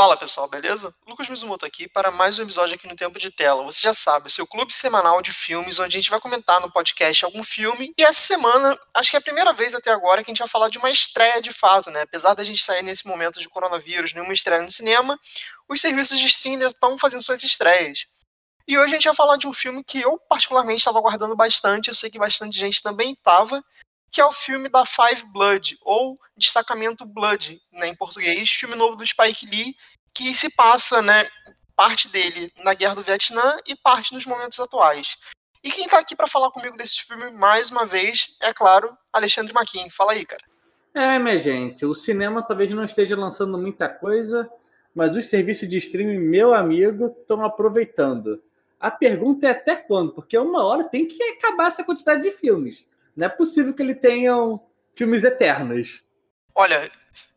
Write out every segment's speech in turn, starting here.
Fala pessoal, beleza? Lucas Mizumoto aqui para mais um episódio aqui no Tempo de Tela. Você já sabe, seu clube semanal de filmes, onde a gente vai comentar no podcast algum filme. E essa semana, acho que é a primeira vez até agora que a gente vai falar de uma estreia de fato, né? Apesar da gente sair nesse momento de coronavírus, nenhuma estreia no cinema, os serviços de streaming estão fazendo suas estreias. E hoje a gente vai falar de um filme que eu particularmente estava aguardando bastante, eu sei que bastante gente também estava, que é o filme da Five Blood, ou Destacamento Blood, né, em português, filme novo do Spike Lee, que se passa, né, parte dele na Guerra do Vietnã e parte nos momentos atuais. E quem está aqui para falar comigo desse filme mais uma vez é, claro, Alexandre Maquin. Fala aí, cara. É, minha gente, o cinema talvez não esteja lançando muita coisa, mas os serviços de streaming, meu amigo, estão aproveitando. A pergunta é até quando? Porque uma hora tem que acabar essa quantidade de filmes. Não é possível que ele tenham filmes eternos. Olha,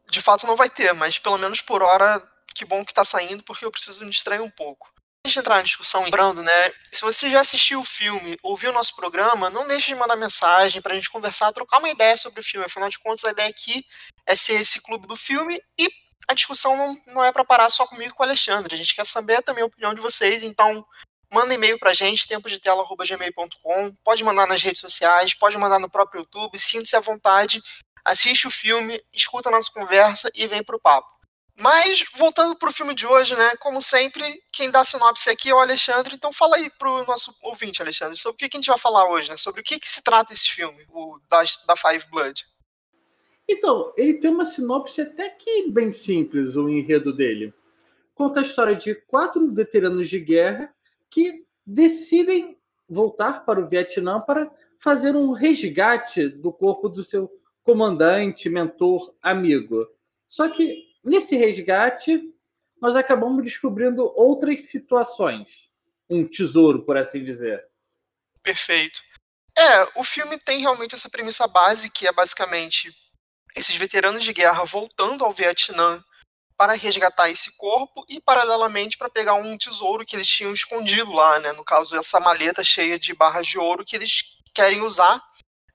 de fato não vai ter, mas pelo menos por hora, que bom que tá saindo, porque eu preciso me distrair um pouco. Antes de entrar na discussão, lembrando, né? Se você já assistiu o filme, ouviu o nosso programa, não deixe de mandar mensagem pra gente conversar, trocar uma ideia sobre o filme. Afinal de contas, a ideia aqui é ser esse clube do filme e a discussão não, não é para parar só comigo e com o Alexandre. A gente quer saber também a opinião de vocês, então manda e-mail pra gente, tempodetela.gmail.com, pode mandar nas redes sociais, pode mandar no próprio YouTube, sinta-se à vontade, assiste o filme, escuta a nossa conversa e vem pro papo. Mas, voltando pro filme de hoje, né, como sempre, quem dá sinopse aqui é o Alexandre, então fala aí pro nosso ouvinte, Alexandre, sobre o que, que a gente vai falar hoje, né, sobre o que, que se trata esse filme, o da, da Five Blood. Então, ele tem uma sinopse até que bem simples, o enredo dele. Conta a história de quatro veteranos de guerra que decidem voltar para o Vietnã para fazer um resgate do corpo do seu comandante, mentor, amigo. Só que nesse resgate nós acabamos descobrindo outras situações, um tesouro, por assim dizer. Perfeito. É, o filme tem realmente essa premissa base que é basicamente esses veteranos de guerra voltando ao Vietnã para resgatar esse corpo e, paralelamente, para pegar um tesouro que eles tinham escondido lá, né? No caso, essa maleta cheia de barras de ouro que eles querem usar.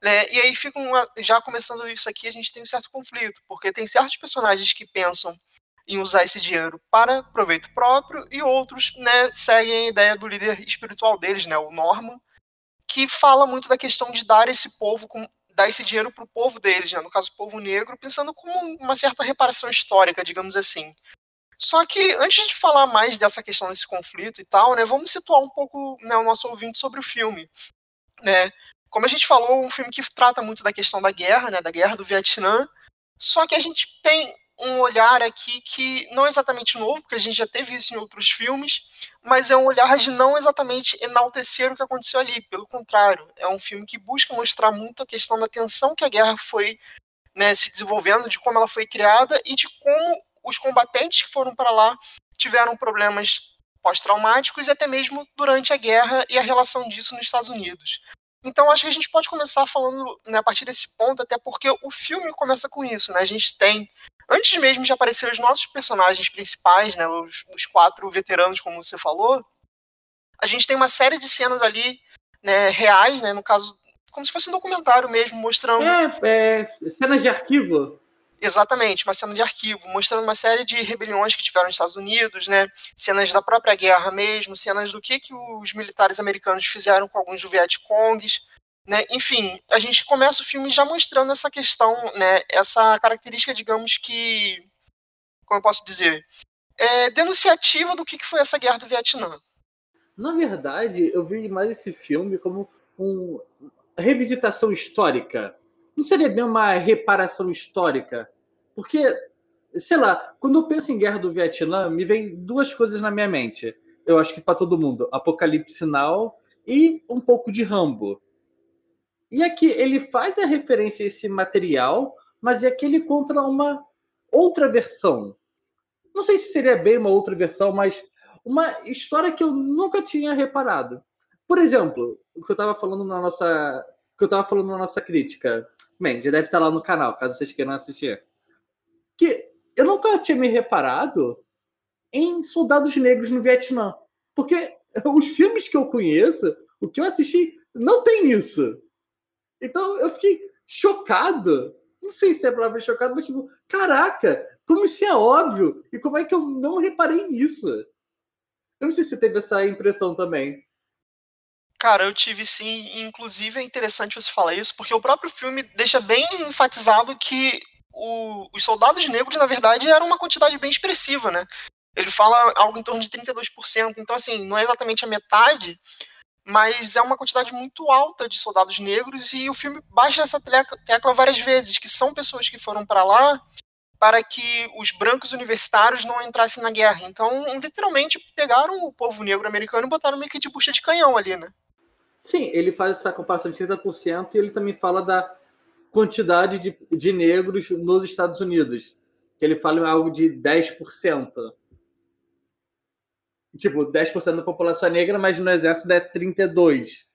Né? E aí ficam, já começando isso aqui, a gente tem um certo conflito, porque tem certos personagens que pensam em usar esse dinheiro para proveito próprio e outros né, seguem a ideia do líder espiritual deles, né, o Norman, que fala muito da questão de dar esse povo com, dar esse dinheiro para o povo deles, né? no caso o povo negro, pensando como uma certa reparação histórica, digamos assim. Só que antes de falar mais dessa questão desse conflito e tal, né, vamos situar um pouco né, o nosso ouvinte sobre o filme. Né? Como a gente falou, um filme que trata muito da questão da guerra, né, da guerra do Vietnã, só que a gente tem um olhar aqui que não é exatamente novo, porque a gente já teve isso em outros filmes, mas é um olhar de não exatamente enaltecer o que aconteceu ali. Pelo contrário, é um filme que busca mostrar muito a questão da tensão que a guerra foi né, se desenvolvendo, de como ela foi criada e de como os combatentes que foram para lá tiveram problemas pós-traumáticos e até mesmo durante a guerra e a relação disso nos Estados Unidos. Então acho que a gente pode começar falando né, a partir desse ponto, até porque o filme começa com isso, né? A gente tem antes mesmo de aparecer os nossos personagens principais, né, os, os, quatro veteranos, como você falou, a gente tem uma série de cenas ali né, reais, né, no caso, como se fosse um documentário mesmo, mostrando. É, é, cenas de arquivo. Exatamente, uma cena de arquivo, mostrando uma série de rebeliões que tiveram nos Estados Unidos, né? Cenas da própria guerra mesmo, cenas do que, que os militares americanos fizeram com alguns do Vietcongs, né? Enfim, a gente começa o filme já mostrando essa questão, né? essa característica, digamos que, como eu posso dizer, é, denunciativa do que foi essa guerra do Vietnã. Na verdade, eu vi mais esse filme como uma revisitação histórica. Não seria bem uma reparação histórica. Porque, sei lá, quando eu penso em Guerra do Vietnã, me vem duas coisas na minha mente. Eu acho que para todo mundo: Apocalipse Now e um pouco de Rambo. E aqui ele faz a referência a esse material, mas aqui ele conta uma outra versão. Não sei se seria bem uma outra versão, mas uma história que eu nunca tinha reparado. Por exemplo, o que eu estava falando na nossa, que eu estava falando na nossa crítica. Bem, já deve estar lá no canal, caso vocês queiram assistir. Que eu nunca tinha me reparado em soldados negros no Vietnã, porque os filmes que eu conheço, o que eu assisti, não tem isso. Então eu fiquei chocado. Não sei se é a palavra chocado, mas tipo, caraca, como isso é óbvio! E como é que eu não reparei nisso? Eu não sei se você teve essa impressão também. Cara, eu tive sim, inclusive é interessante você falar isso, porque o próprio filme deixa bem enfatizado que o, os soldados negros, na verdade, eram uma quantidade bem expressiva, né? Ele fala algo em torno de 32%, então, assim, não é exatamente a metade, mas é uma quantidade muito alta de soldados negros e o filme baixa essa tecla várias vezes, que são pessoas que foram para lá para que os brancos universitários não entrassem na guerra. Então, literalmente, pegaram o povo negro americano e botaram meio que de bucha de canhão ali, né? Sim, ele faz essa comparação de 30% e ele também fala da quantidade de, de negros nos Estados Unidos, que ele fala algo de 10%. Tipo, 10% da população é negra, mas no exército é 32%.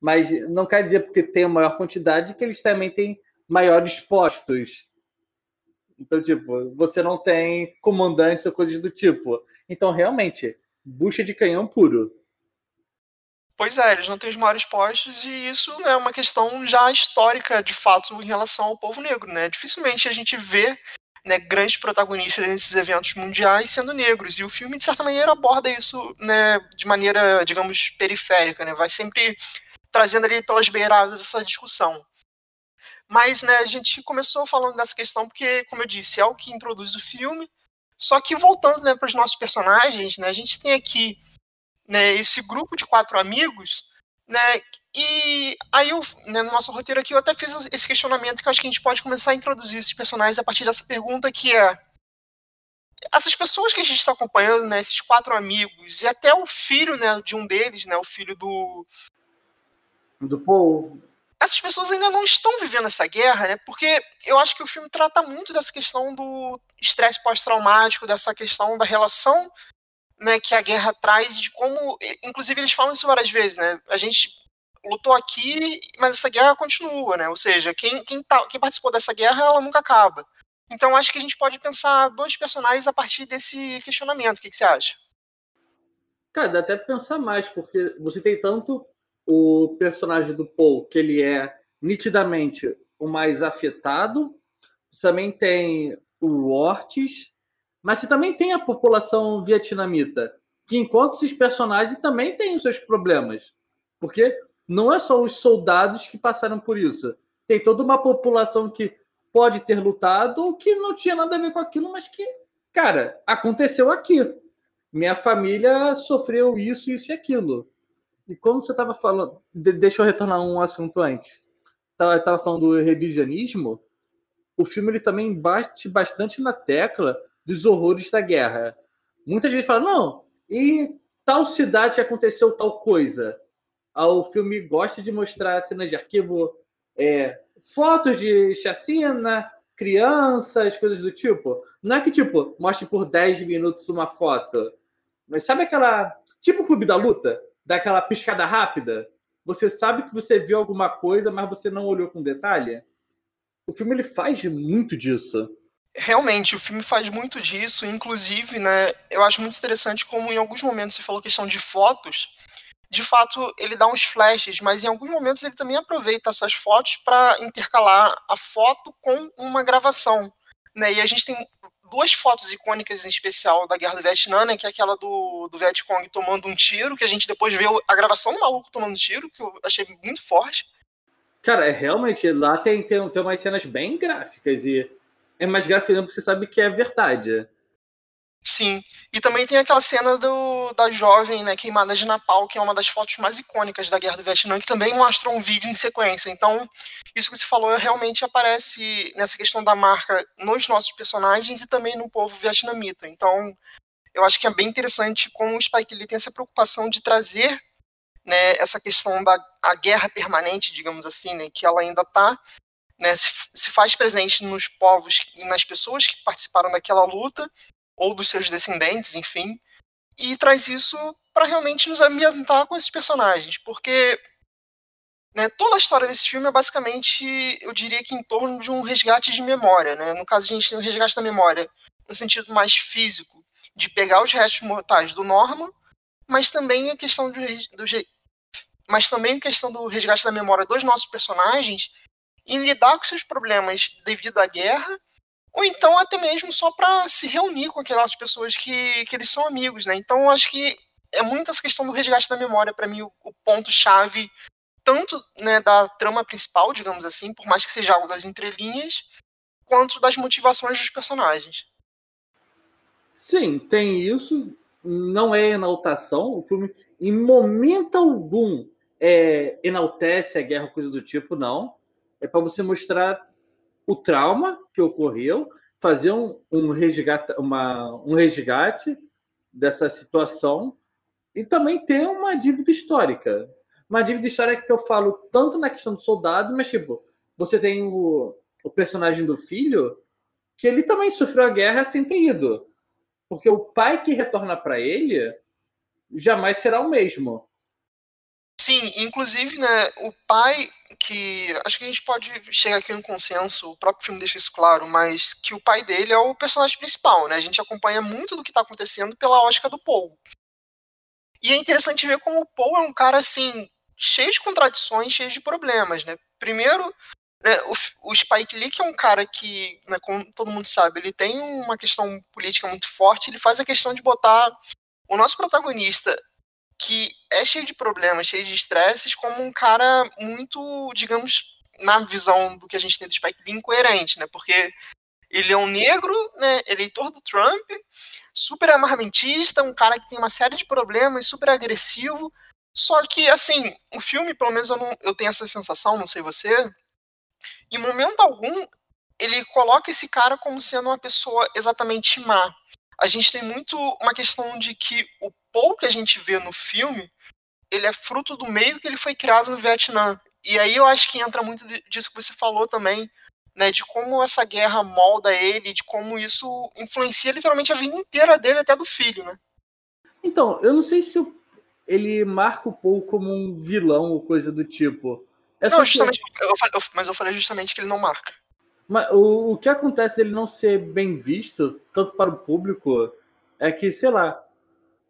Mas não quer dizer porque tem a maior quantidade que eles também têm maiores postos. Então, tipo, você não tem comandantes ou coisas do tipo. Então, realmente, bucha de canhão puro. Pois é, eles não têm os maiores postos e isso é uma questão já histórica, de fato, em relação ao povo negro, né? Dificilmente a gente vê né, grandes protagonistas nesses eventos mundiais sendo negros, e o filme, de certa maneira, aborda isso né, de maneira, digamos, periférica, né? Vai sempre trazendo ali pelas beiradas essa discussão. Mas né, a gente começou falando dessa questão porque, como eu disse, é o que introduz o filme. Só que voltando né, para os nossos personagens, né, a gente tem aqui né, esse grupo de quatro amigos, né, e aí eu, né, no nosso roteiro aqui eu até fiz esse questionamento que eu acho que a gente pode começar a introduzir esses personagens a partir dessa pergunta que é essas pessoas que a gente está acompanhando, né, esses quatro amigos e até o filho, né, de um deles, né, o filho do do Paul. Essas pessoas ainda não estão vivendo essa guerra, né? Porque eu acho que o filme trata muito dessa questão do estresse pós-traumático, dessa questão da relação né, que a guerra traz, de como. Inclusive, eles falam isso várias vezes, né? A gente lutou aqui, mas essa guerra continua, né? Ou seja, quem, quem, tá, quem participou dessa guerra, ela nunca acaba. Então, acho que a gente pode pensar dois personagens a partir desse questionamento. O que, que você acha? Cara, dá até pra pensar mais, porque você tem tanto o personagem do Paul, que ele é nitidamente o mais afetado, você também tem o Ortiz, mas você também tem a população vietnamita, que enquanto esses personagens também têm os seus problemas. Porque não é só os soldados que passaram por isso. Tem toda uma população que pode ter lutado ou que não tinha nada a ver com aquilo, mas que, cara, aconteceu aqui. Minha família sofreu isso, isso e aquilo. E como você estava falando, deixa eu retornar um assunto antes. Estava falando do revisionismo. O filme ele também bate bastante na tecla dos horrores da guerra. Muita gente fala, não, e tal cidade aconteceu tal coisa. O filme gosta de mostrar cenas de arquivo, é, fotos de chacina, crianças, coisas do tipo. Não é que, tipo, mostre por 10 minutos uma foto. Mas sabe aquela. Tipo o Clube da Luta? Daquela piscada rápida? Você sabe que você viu alguma coisa, mas você não olhou com detalhe? O filme ele faz muito disso realmente o filme faz muito disso, inclusive, né, eu acho muito interessante como em alguns momentos você falou questão de fotos, de fato ele dá uns flashes, mas em alguns momentos ele também aproveita essas fotos para intercalar a foto com uma gravação, né? E a gente tem duas fotos icônicas em especial da Guerra do Vietnã, né, que é aquela do, do Vietcong tomando um tiro, que a gente depois vê a gravação do maluco tomando um tiro, que eu achei muito forte. Cara, é realmente lá tem, tem, tem umas cenas bem gráficas e é mais gráfico porque você sabe que é verdade. Sim. E também tem aquela cena do, da jovem, né, queimada de Napal, que é uma das fotos mais icônicas da Guerra do Vietnã, que também mostra um vídeo em sequência. Então, isso que você falou realmente aparece nessa questão da marca nos nossos personagens e também no povo vietnamita. Então, eu acho que é bem interessante como o Spike Lee tem essa preocupação de trazer né, essa questão da a guerra permanente, digamos assim, né, que ela ainda está né, se, se faz presente nos povos e nas pessoas que participaram daquela luta, ou dos seus descendentes, enfim, e traz isso para realmente nos ambientar com esses personagens, porque né, toda a história desse filme é basicamente, eu diria que em torno de um resgate de memória. Né? No caso, a gente tem um resgate da memória no sentido mais físico, de pegar os restos mortais do Norman, mas também a questão do, do mas também a questão do resgate da memória dos nossos personagens em lidar com seus problemas devido à guerra, ou então até mesmo só para se reunir com aquelas pessoas que, que eles são amigos, né? Então acho que é muito essa questão do resgate da memória para mim o, o ponto-chave tanto né, da trama principal, digamos assim, por mais que seja algo das entrelinhas, quanto das motivações dos personagens. Sim, tem isso. Não é enaltação. O filme, em momento algum, é, enaltece a guerra, coisa do tipo, não. É para você mostrar o trauma que ocorreu, fazer um, um, resgate, uma, um resgate dessa situação e também ter uma dívida histórica. Uma dívida histórica que eu falo tanto na questão do soldado, mas tipo, você tem o, o personagem do filho que ele também sofreu a guerra sem ter ido. Porque o pai que retorna para ele jamais será o mesmo. Sim, inclusive, né, o pai que acho que a gente pode chegar aqui no consenso, o próprio filme deixa isso claro, mas que o pai dele é o personagem principal, né? A gente acompanha muito do que está acontecendo pela ótica do Paul. E é interessante ver como o Paul é um cara assim cheio de contradições, cheio de problemas, né? Primeiro, né, o, o, Spike Lee, que é um cara que, né, como todo mundo sabe, ele tem uma questão política muito forte, ele faz a questão de botar o nosso protagonista, que é cheio de problemas, cheio de estresses, como um cara muito, digamos, na visão do que a gente tem do Spike Lee, incoerente, né? Porque ele é um negro, né, eleitor do Trump, super armamentista, um cara que tem uma série de problemas, super agressivo. Só que, assim, o filme, pelo menos eu, não, eu tenho essa sensação, não sei você, em momento algum, ele coloca esse cara como sendo uma pessoa exatamente má. A gente tem muito uma questão de que o pouco que a gente vê no filme, ele é fruto do meio que ele foi criado no Vietnã. E aí eu acho que entra muito disso que você falou também, né, de como essa guerra molda ele, de como isso influencia literalmente a vida inteira dele, até do filho, né? Então, eu não sei se ele marca o Paul como um vilão ou coisa do tipo. É não, justamente, que... eu, eu, mas eu falei justamente que ele não marca. Mas o, o que acontece dele não ser bem visto, tanto para o público, é que, sei lá,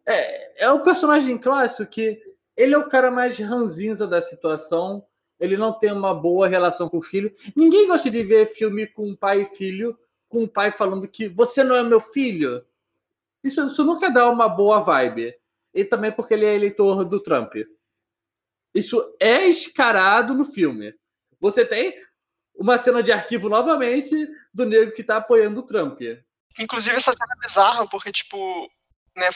é, é o personagem clássico que ele é o cara mais ranzinza da situação, ele não tem uma boa relação com o filho. Ninguém gosta de ver filme com pai e filho, com o pai falando que você não é meu filho. Isso, isso nunca dá uma boa vibe. E também porque ele é eleitor do Trump. Isso é escarado no filme. Você tem uma cena de arquivo novamente do negro que tá apoiando o Trump. Inclusive, essa cena é bizarra, porque, tipo, né,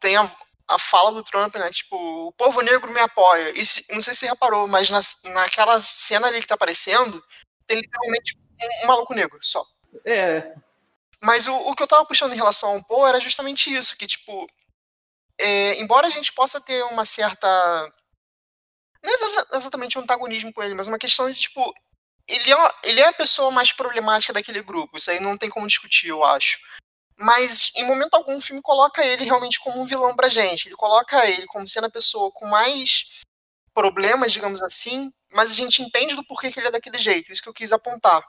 tem a, a fala do Trump, né? Tipo, o povo negro me apoia. E se, não sei se você reparou, mas na, naquela cena ali que tá aparecendo, tem literalmente um, um maluco negro só. É. Mas o, o que eu tava puxando em relação ao Poe era justamente isso, que, tipo, é, embora a gente possa ter uma certa. Não é exatamente um antagonismo com ele, mas uma questão de, tipo, ele é, ele é a pessoa mais problemática daquele grupo. Isso aí não tem como discutir, eu acho mas em momento algum o filme coloca ele realmente como um vilão pra gente. Ele coloca ele como sendo a pessoa com mais problemas, digamos assim, mas a gente entende do porquê que ele é daquele jeito, isso que eu quis apontar.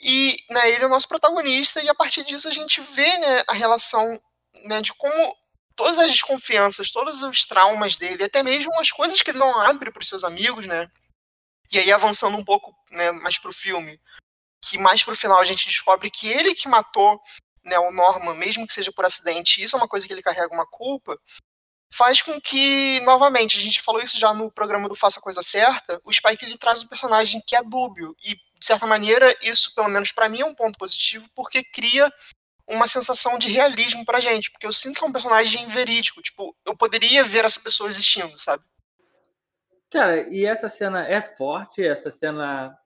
E né, ele é o nosso protagonista, e a partir disso a gente vê né, a relação né, de como todas as desconfianças, todos os traumas dele, até mesmo as coisas que ele não abre para os seus amigos, né? E aí avançando um pouco né, mais pro filme, que mais pro final a gente descobre que ele que matou né, o Norman, mesmo que seja por acidente, isso é uma coisa que ele carrega uma culpa, faz com que, novamente, a gente falou isso já no programa do Faça a Coisa Certa, o Spike ele traz um personagem que é dúbio, e de certa maneira, isso, pelo menos para mim, é um ponto positivo, porque cria uma sensação de realismo pra gente, porque eu sinto que é um personagem verídico, tipo, eu poderia ver essa pessoa existindo, sabe? Cara, e essa cena é forte, essa cena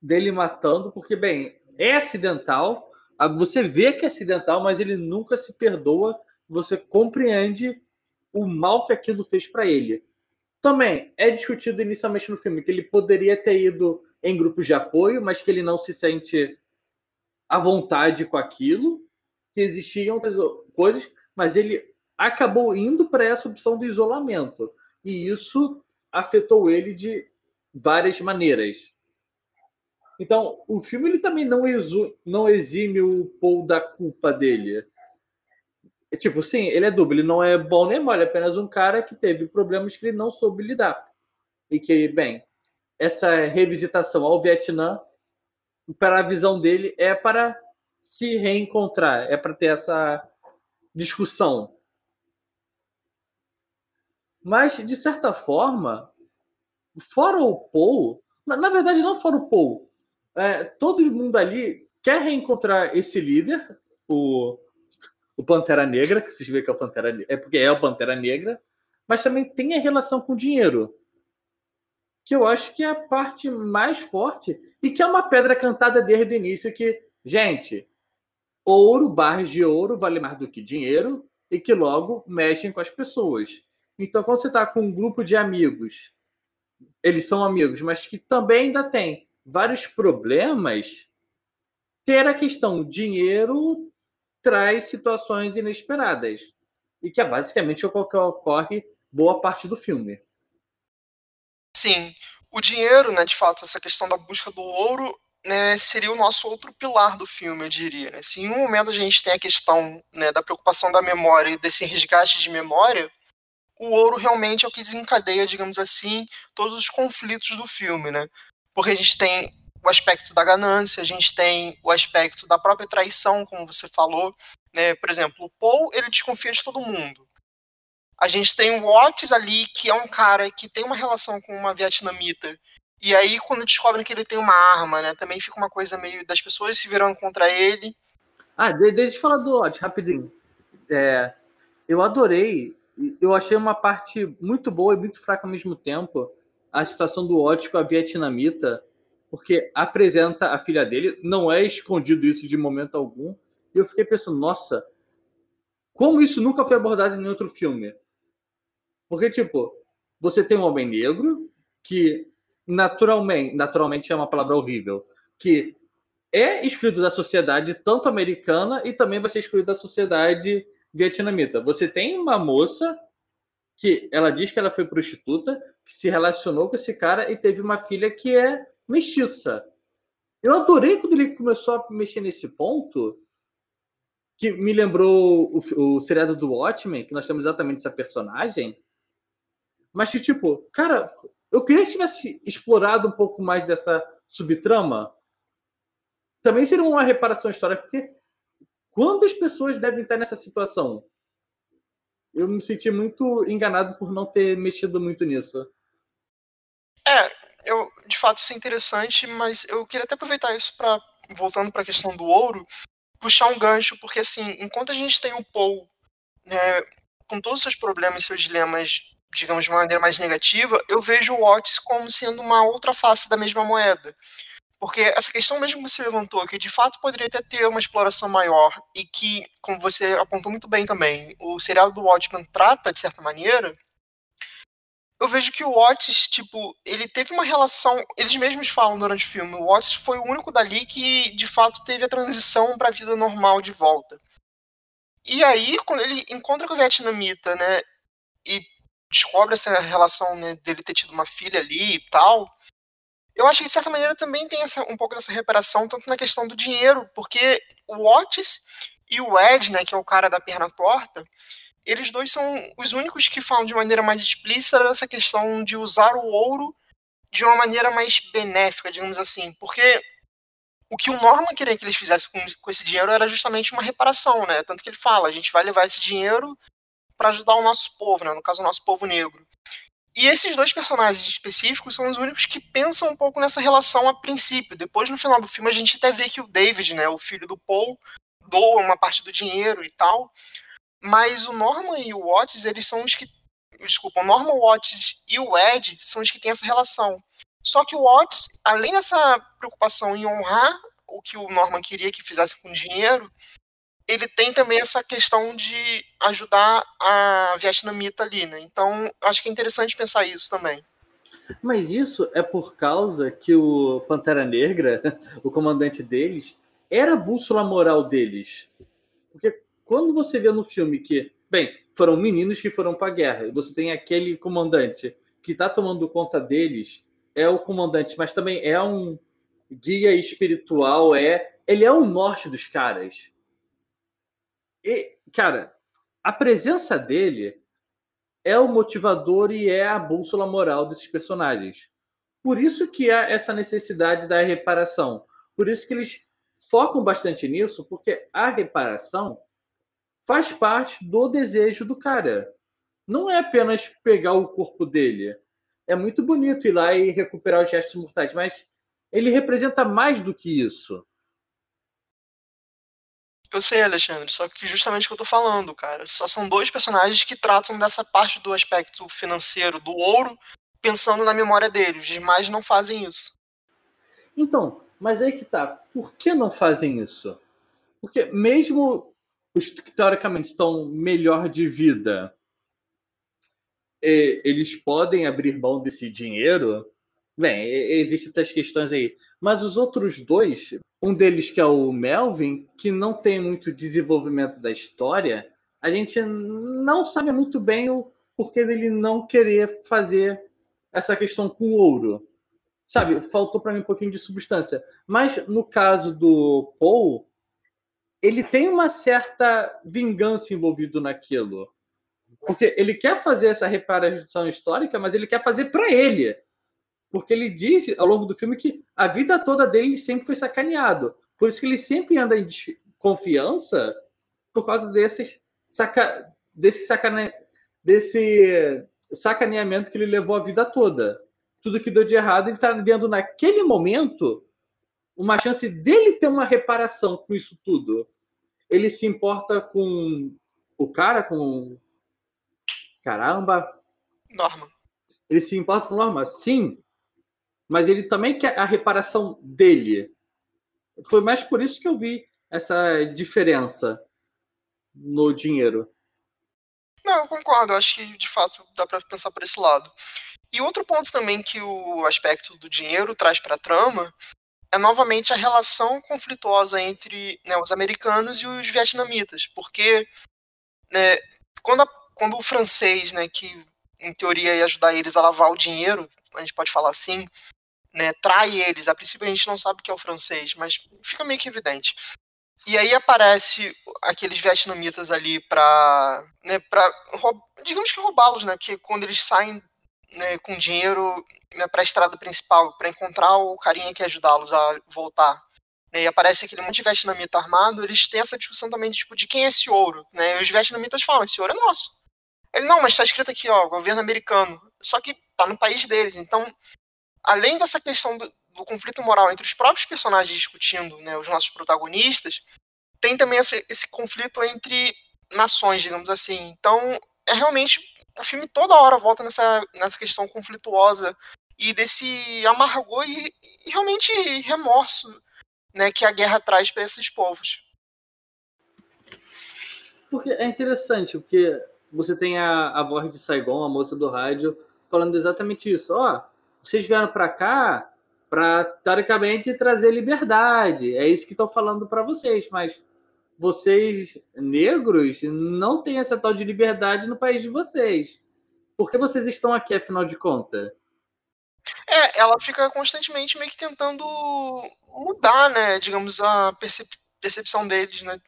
dele matando, porque, bem, é acidental, ah, você vê que é acidental, mas ele nunca se perdoa. Você compreende o mal que aquilo fez para ele. Também é discutido inicialmente no filme que ele poderia ter ido em grupos de apoio, mas que ele não se sente à vontade com aquilo, que existiam outras coisas, mas ele acabou indo para essa opção do isolamento. E isso afetou ele de várias maneiras. Então, o filme ele também não, exu, não exime o Paul da culpa dele. É, tipo, sim, ele é dúbio, ele não é bom nem mal, ele é apenas um cara que teve problemas que ele não soube lidar. E que, bem, essa revisitação ao Vietnã, para a visão dele, é para se reencontrar, é para ter essa discussão. Mas, de certa forma, fora o Paul, na, na verdade, não fora o Paul, é, todo mundo ali quer reencontrar esse líder, o, o Pantera Negra, que vocês veem que é o Pantera é porque é o Pantera Negra, mas também tem a relação com o dinheiro, que eu acho que é a parte mais forte e que é uma pedra cantada desde o início que, gente, ouro, barras de ouro vale mais do que dinheiro e que logo mexem com as pessoas. Então, quando você está com um grupo de amigos, eles são amigos, mas que também ainda tem vários problemas, ter a questão dinheiro traz situações inesperadas. E que é basicamente o que ocorre boa parte do filme. Sim. O dinheiro, né, de fato, essa questão da busca do ouro, né, seria o nosso outro pilar do filme, eu diria. Né? Se em um momento a gente tem a questão né, da preocupação da memória e desse resgate de memória, o ouro realmente é o que desencadeia, digamos assim, todos os conflitos do filme, né? Porque a gente tem o aspecto da ganância, a gente tem o aspecto da própria traição, como você falou, né? Por exemplo, o Paul, ele desconfia de todo mundo. A gente tem o Watts ali, que é um cara que tem uma relação com uma vietnamita. E aí, quando descobrem que ele tem uma arma, né? Também fica uma coisa meio das pessoas se virando contra ele. Ah, deixa eu falar do Watts, rapidinho. É, eu adorei eu achei uma parte muito boa e muito fraca ao mesmo tempo a situação do Otis com a vietnamita, porque apresenta a filha dele, não é escondido isso de momento algum, e eu fiquei pensando, nossa, como isso nunca foi abordado em outro filme? Porque, tipo, você tem um homem negro que naturalmente, naturalmente é uma palavra horrível, que é excluído da sociedade tanto americana e também vai ser excluído da sociedade vietnamita. Você tem uma moça que ela diz que ela foi prostituta, que se relacionou com esse cara e teve uma filha que é mestiça. Eu adorei quando ele começou a mexer nesse ponto, que me lembrou o, o seriado do Watchmen, que nós temos exatamente essa personagem, mas que, tipo, cara, eu queria que tivesse explorado um pouco mais dessa subtrama. Também seria uma reparação histórica, porque Quantas pessoas devem estar nessa situação? Eu me senti muito enganado por não ter mexido muito nisso. É, eu, de fato isso é interessante, mas eu queria até aproveitar isso para voltando para a questão do ouro, puxar um gancho, porque assim, enquanto a gente tem o Paul, né, com todos os seus problemas, seus dilemas, digamos de uma maneira mais negativa, eu vejo o Otis como sendo uma outra face da mesma moeda. Porque essa questão mesmo que você levantou, que de fato poderia até ter uma exploração maior, e que, como você apontou muito bem também, o serial do Watchmen trata, de certa maneira, eu vejo que o Watts, tipo, ele teve uma relação. Eles mesmos falam durante o filme, o Watts foi o único dali que, de fato, teve a transição para a vida normal de volta. E aí, quando ele encontra com o vietnamita, né, e descobre essa relação né, dele ter tido uma filha ali e tal, eu acho que de certa maneira também tem essa, um pouco dessa reparação, tanto na questão do dinheiro, porque o Otis e o Ed, né, que é o cara da perna torta, eles dois são os únicos que falam de maneira mais explícita essa questão de usar o ouro de uma maneira mais benéfica, digamos assim, porque o que o Norman queria que eles fizessem com, com esse dinheiro era justamente uma reparação, né? Tanto que ele fala, a gente vai levar esse dinheiro para ajudar o nosso povo, né? No caso, o nosso povo negro. E esses dois personagens específicos são os únicos que pensam um pouco nessa relação a princípio. Depois, no final do filme, a gente até vê que o David, né, o filho do Paul, doa uma parte do dinheiro e tal. Mas o Norman e o Watts, eles são os que. Desculpa, o Norman Watts e o Ed são os que têm essa relação. Só que o Watts, além dessa preocupação em honrar o que o Norman queria que fizesse com o dinheiro, ele tem também essa questão de ajudar a vietnamita ali, né? Então, acho que é interessante pensar isso também. Mas isso é por causa que o Pantera Negra, o comandante deles, era a bússola moral deles. Porque quando você vê no filme que, bem, foram meninos que foram para a guerra, e você tem aquele comandante que está tomando conta deles, é o comandante, mas também é um guia espiritual, é ele é o norte dos caras. E, cara, a presença dele é o motivador e é a bússola moral desses personagens. por isso que há essa necessidade da reparação. Por isso que eles focam bastante nisso, porque a reparação faz parte do desejo do cara. Não é apenas pegar o corpo dele. É muito bonito ir lá e recuperar os gestos mortais, mas ele representa mais do que isso. Eu sei, Alexandre, só que justamente o que eu tô falando, cara. Só são dois personagens que tratam dessa parte do aspecto financeiro do ouro, pensando na memória deles. Os demais não fazem isso. Então, mas aí que tá. Por que não fazem isso? Porque mesmo os que teoricamente estão melhor de vida, eles podem abrir mão desse dinheiro. Bem, existem outras questões aí. Mas os outros dois, um deles, que é o Melvin, que não tem muito desenvolvimento da história, a gente não sabe muito bem o porquê dele não querer fazer essa questão com ouro. Sabe, faltou para mim um pouquinho de substância. Mas no caso do Paul, ele tem uma certa vingança envolvido naquilo. Porque ele quer fazer essa reparação histórica, mas ele quer fazer para ele porque ele diz ao longo do filme que a vida toda dele sempre foi sacaneado. Por isso que ele sempre anda em desconfiança por causa desses saca, desse, sacane, desse sacaneamento que ele levou a vida toda. Tudo que deu de errado, ele está vendo naquele momento uma chance dele ter uma reparação com isso tudo. Ele se importa com o cara, com. Caramba! Norma. Ele se importa com Norma? Sim, mas ele também quer a reparação dele. Foi mais por isso que eu vi essa diferença no dinheiro. Não, eu concordo. Eu acho que de fato dá para pensar por esse lado. E outro ponto também que o aspecto do dinheiro traz para a trama é novamente a relação conflituosa entre né, os americanos e os vietnamitas, porque né, quando, a, quando o francês, né, que em teoria ia ajudar eles a lavar o dinheiro, a gente pode falar assim, né, trai eles. A princípio a gente não sabe o que é o francês, mas fica meio que evidente. E aí aparece aqueles vietnamitas ali pra, né, pra digamos que roubá-los, né, porque quando eles saem né, com dinheiro né, para a estrada principal, para encontrar o carinha que ajudá-los a voltar. Né, e aparece aquele monte de vietnamita armado, eles têm essa discussão também tipo, de quem é esse ouro. Né, e os vietnamitas falam, esse ouro é nosso. Ele, não, mas está escrito aqui, ó, governo americano. Só que tá no país deles. Então, além dessa questão do, do, conflito moral entre os próprios personagens discutindo, né, os nossos protagonistas, tem também esse, esse conflito entre nações, digamos assim. Então, é realmente o filme toda hora volta nessa, nessa questão conflituosa e desse amargor e, e realmente remorso né, que a guerra traz para esses povos. Porque é interessante, porque você tem a, a voz de Saigon, a moça do rádio, falando exatamente isso. Ó, oh, vocês vieram para cá para, teoricamente, trazer liberdade. É isso que estão falando para vocês, mas vocês, negros, não têm essa tal de liberdade no país de vocês. Por que vocês estão aqui, afinal de contas? É, ela fica constantemente meio que tentando mudar, né, digamos, a percep percepção deles, né.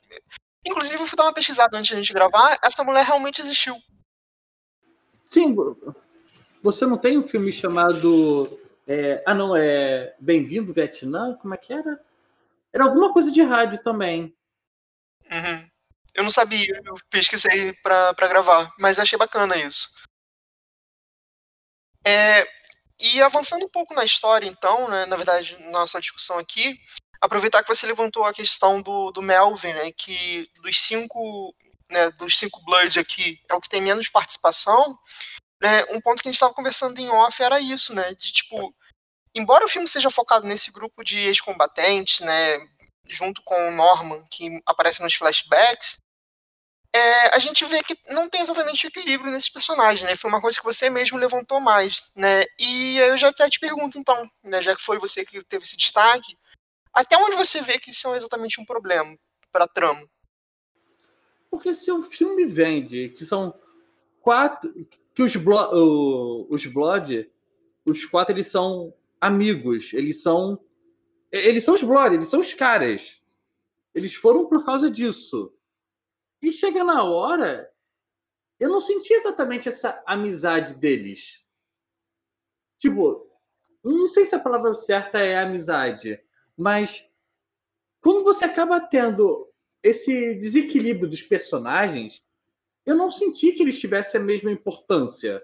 Inclusive, eu fui dar uma pesquisada antes de a gente gravar, essa mulher realmente existiu. Sim, você não tem um filme chamado. É, ah, não, é Bem-vindo Vietnã? Como é que era? Era alguma coisa de rádio também. Uhum. Eu não sabia, eu pesquisei pra, pra gravar, mas achei bacana isso. É, e avançando um pouco na história, então, né, na verdade, nossa discussão aqui, aproveitar que você levantou a questão do, do Melvin, né, que dos cinco, né, dos cinco Blood aqui é o que tem menos participação, né, um ponto que a gente estava conversando em off era isso, né? De tipo, embora o filme seja focado nesse grupo de ex-combatentes, né, junto com o Norman, que aparece nos flashbacks, é, a gente vê que não tem exatamente equilíbrio nesses personagens, né? Foi uma coisa que você mesmo levantou mais, né? E eu já até te pergunto, então, né, já que foi você que teve esse destaque, até onde você vê que isso é exatamente um problema para trama? Porque se o filme vende que são quatro, que os, Blo os Blood, os quatro, eles são amigos, eles são. Eles são os Blood, eles são os caras. Eles foram por causa disso. E chega na hora, eu não senti exatamente essa amizade deles. Tipo, Não sei se a palavra certa é amizade, mas quando você acaba tendo esse desequilíbrio dos personagens, eu não senti que eles tivessem a mesma importância.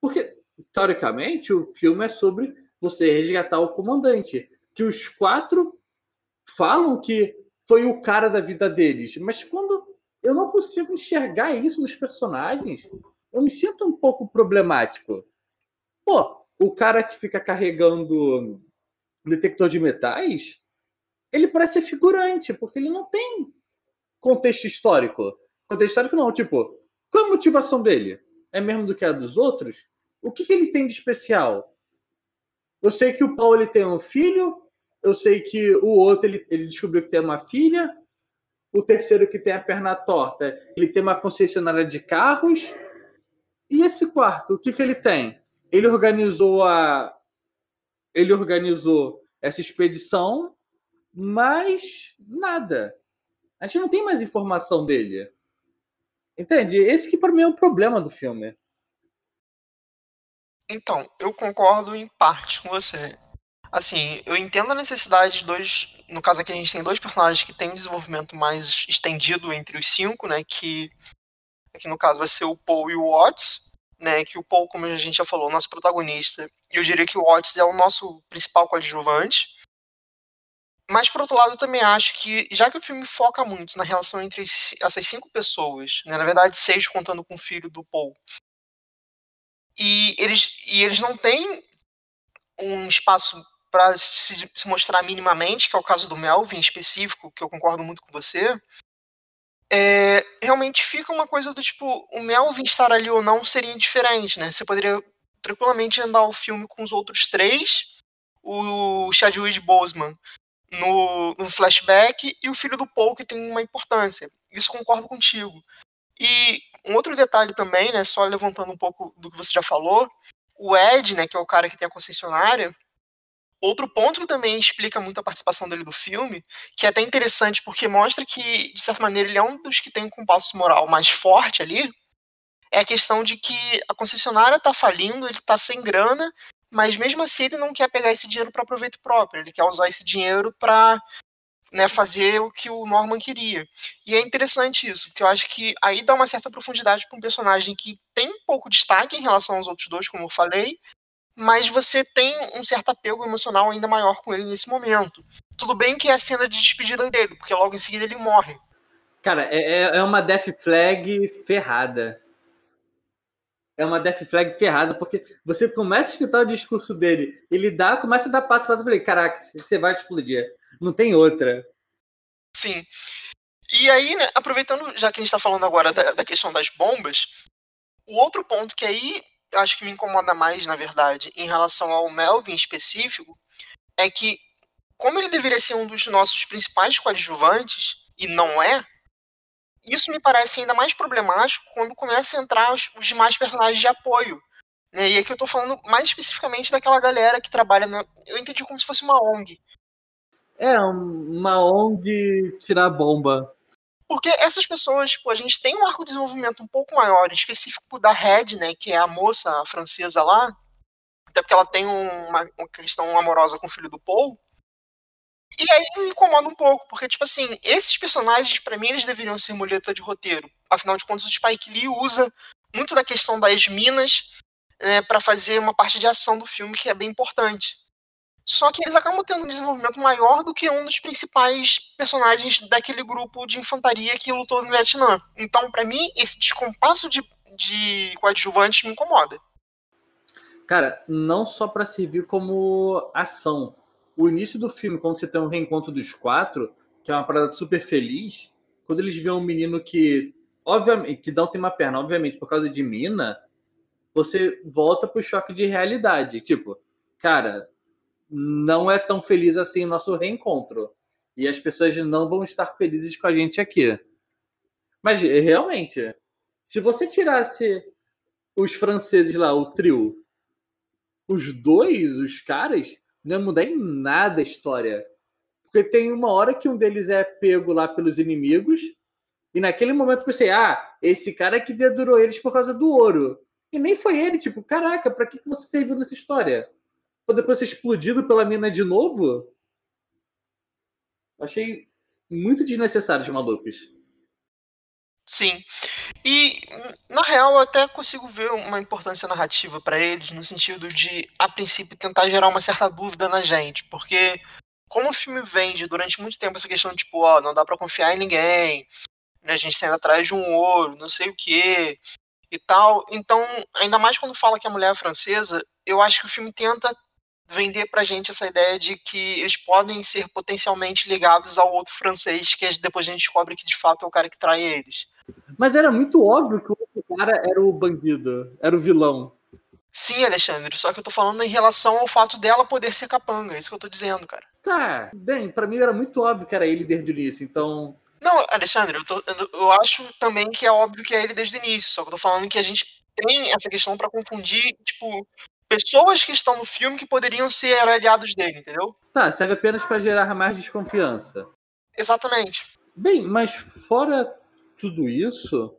Porque, teoricamente, o filme é sobre você resgatar o comandante. Que os quatro falam que foi o cara da vida deles. Mas quando eu não consigo enxergar isso nos personagens, eu me sinto um pouco problemático. Pô, o cara que fica carregando detector de metais, ele parece ser figurante, porque ele não tem contexto histórico. Contexto histórico não, tipo, qual a motivação dele? É mesmo do que a dos outros? O que, que ele tem de especial? Eu sei que o Paulo ele tem um filho, eu sei que o outro ele, ele descobriu que tem uma filha, o terceiro que tem a perna torta, ele tem uma concessionária de carros. E esse quarto, o que, que ele tem? Ele organizou a ele organizou essa expedição, mas nada. A gente não tem mais informação dele. Entende? Esse que para mim é o problema do filme. Então, eu concordo em parte com você. Assim, eu entendo a necessidade de dois. No caso aqui, a gente tem dois personagens que têm um desenvolvimento mais estendido entre os cinco, né? Que aqui no caso vai ser o Paul e o Watts, né? Que o Paul, como a gente já falou, é o nosso protagonista. E eu diria que o Watts é o nosso principal coadjuvante. Mas, por outro lado, eu também acho que, já que o filme foca muito na relação entre essas cinco pessoas, né, na verdade, seis contando com o filho do Paul, e eles, e eles não têm um espaço para se, se, mostrar minimamente, que é o caso do Melvin em específico, que eu concordo muito com você, é, realmente fica uma coisa do tipo, o Melvin estar ali ou não seria indiferente, né? Você poderia tranquilamente andar o filme com os outros três, o Chadwick Boseman no, no flashback e o filho do Paul que tem uma importância. Isso concordo contigo. E um outro detalhe também, né, só levantando um pouco do que você já falou, o Ed, né, que é o cara que tem a concessionária, Outro ponto que também explica muito a participação dele do filme, que é até interessante porque mostra que, de certa maneira, ele é um dos que tem um compasso moral mais forte ali, é a questão de que a concessionária está falindo, ele está sem grana, mas mesmo assim ele não quer pegar esse dinheiro para proveito próprio, ele quer usar esse dinheiro para né, fazer o que o Norman queria. E é interessante isso, porque eu acho que aí dá uma certa profundidade para um personagem que tem pouco destaque em relação aos outros dois, como eu falei, mas você tem um certo apego emocional ainda maior com ele nesse momento. Tudo bem que é a cena de despedida dele, porque logo em seguida ele morre. Cara, é, é, é uma death flag ferrada. É uma death flag ferrada, porque você começa a escutar o discurso dele, ele dá, começa a dar passo para falei, caraca, você vai explodir. Não tem outra. Sim. E aí, né, aproveitando, já que a gente está falando agora da, da questão das bombas, o outro ponto que aí acho que me incomoda mais, na verdade, em relação ao Melvin específico, é que, como ele deveria ser um dos nossos principais coadjuvantes, e não é, isso me parece ainda mais problemático quando começa a entrar os, os demais personagens de apoio. Né? E aqui eu tô falando mais especificamente daquela galera que trabalha na. Eu entendi como se fosse uma ONG. É, uma ONG tirar bomba. Porque essas pessoas, tipo, a gente tem um arco de desenvolvimento um pouco maior, específico da Red, né, que é a moça francesa lá, até porque ela tem uma, uma questão amorosa com o filho do Paul. E aí me incomoda um pouco, porque, tipo assim, esses personagens, para mim, eles deveriam ser muleta de roteiro. Afinal de contas, o Spike Lee usa muito da questão das minas né, para fazer uma parte de ação do filme que é bem importante. Só que eles acabam tendo um desenvolvimento maior do que um dos principais personagens daquele grupo de infantaria que lutou no Vietnã. Então, para mim, esse descompasso de, de coadjuvantes me incomoda. Cara, não só para servir como ação. O início do filme, quando você tem um reencontro dos quatro, que é uma parada super feliz, quando eles veem um menino que, obviamente, que não tem uma perna, obviamente, por causa de mina, você volta pro choque de realidade. Tipo, cara, não é tão feliz assim o nosso reencontro. E as pessoas não vão estar felizes com a gente aqui. Mas realmente, se você tirasse os franceses lá, o trio, os dois, os caras, não ia mudar em nada a história. Porque tem uma hora que um deles é pego lá pelos inimigos, e naquele momento eu pensei, ah, esse cara que dedurou eles por causa do ouro. E nem foi ele, tipo, caraca, pra que você serviu nessa história? pra depois ser explodido pela mina de novo. Achei muito desnecessário os malucos. Sim. E, na real, eu até consigo ver uma importância narrativa para eles, no sentido de, a princípio, tentar gerar uma certa dúvida na gente. Porque, como o filme vende durante muito tempo essa questão de, tipo, ó, não dá para confiar em ninguém, né, a gente tá indo atrás de um ouro, não sei o quê, e tal. Então, ainda mais quando fala que a mulher é francesa, eu acho que o filme tenta vender pra gente essa ideia de que eles podem ser potencialmente ligados ao outro francês, que depois a gente descobre que de fato é o cara que trai eles. Mas era muito óbvio que o outro cara era o bandido, era o vilão. Sim, Alexandre, só que eu tô falando em relação ao fato dela poder ser capanga, é isso que eu tô dizendo, cara. Tá, bem, para mim era muito óbvio que era ele desde o início, então. Não, Alexandre, eu, tô, eu acho também que é óbvio que é ele desde o início, só que eu tô falando que a gente tem essa questão para confundir, tipo, pessoas que estão no filme que poderiam ser aliados dele, entendeu? Tá, serve apenas para gerar mais desconfiança. Exatamente. Bem, mas fora tudo isso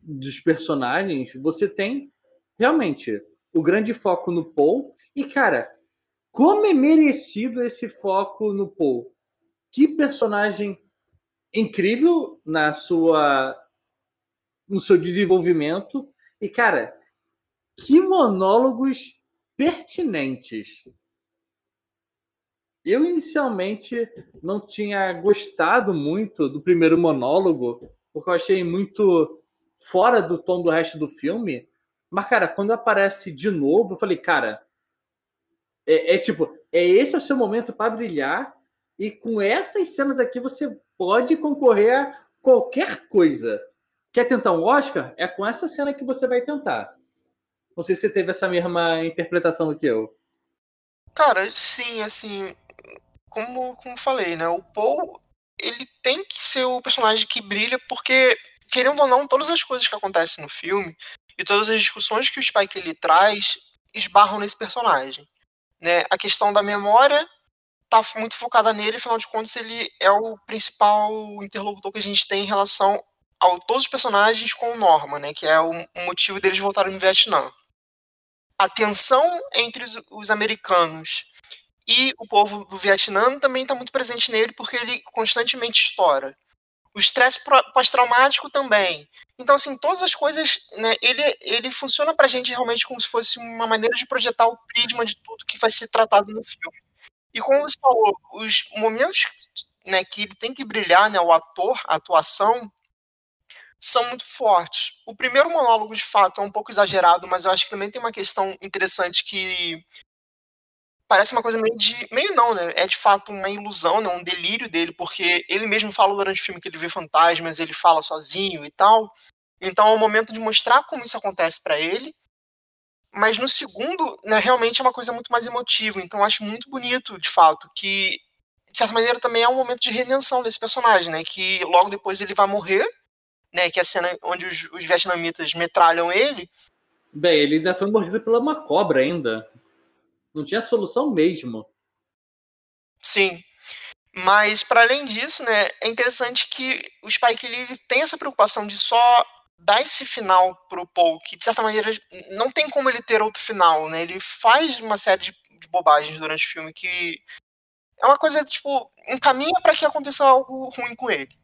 dos personagens, você tem realmente o grande foco no Paul. E, cara, como é merecido esse foco no Paul? Que personagem incrível na sua no seu desenvolvimento e cara, que monólogos pertinentes. Eu inicialmente não tinha gostado muito do primeiro monólogo, porque eu achei muito fora do tom do resto do filme. Mas, cara, quando aparece de novo, eu falei, cara, é, é tipo, é esse o seu momento para brilhar, e com essas cenas aqui você pode concorrer a qualquer coisa. Quer tentar um Oscar? É com essa cena que você vai tentar. Não sei se você teve essa mesma interpretação do que eu. Cara, sim, assim, como, como falei, né? O Paul, ele tem que ser o personagem que brilha porque, querendo ou não, todas as coisas que acontecem no filme e todas as discussões que o Spike ele traz esbarram nesse personagem. Né? A questão da memória tá muito focada nele, afinal de contas ele é o principal interlocutor que a gente tem em relação a todos os personagens com o né, que é o, motivo deles voltarem no Vietnã. A tensão entre os americanos e o povo do Vietnã também está muito presente nele porque ele constantemente estoura. O estresse pós-traumático também. Então, assim, todas as coisas, né, ele, ele funciona pra gente realmente como se fosse uma maneira de projetar o prisma de tudo que vai ser tratado no filme. E como você falou, os momentos né, que ele tem que brilhar, né, o ator, a atuação, são muito fortes. O primeiro monólogo, de fato, é um pouco exagerado, mas eu acho que também tem uma questão interessante que parece uma coisa meio de. meio não, né? É de fato uma ilusão, né? um delírio dele, porque ele mesmo fala durante o filme que ele vê fantasmas, ele fala sozinho e tal. Então é o momento de mostrar como isso acontece para ele. Mas no segundo, né, realmente é uma coisa muito mais emotiva. Então acho muito bonito, de fato, que de certa maneira também é um momento de redenção desse personagem, né? Que logo depois ele vai morrer, né? Que é a cena onde os, os vietnamitas metralham ele. Bem, ele ainda foi mordido pela uma cobra ainda. Não tinha solução mesmo. Sim. Mas, para além disso, né, é interessante que o Spike Lee tem essa preocupação de só dar esse final pro Paul, que de certa maneira não tem como ele ter outro final, né? Ele faz uma série de, de bobagens durante o filme que é uma coisa, tipo, encaminha para que aconteça algo ruim com ele.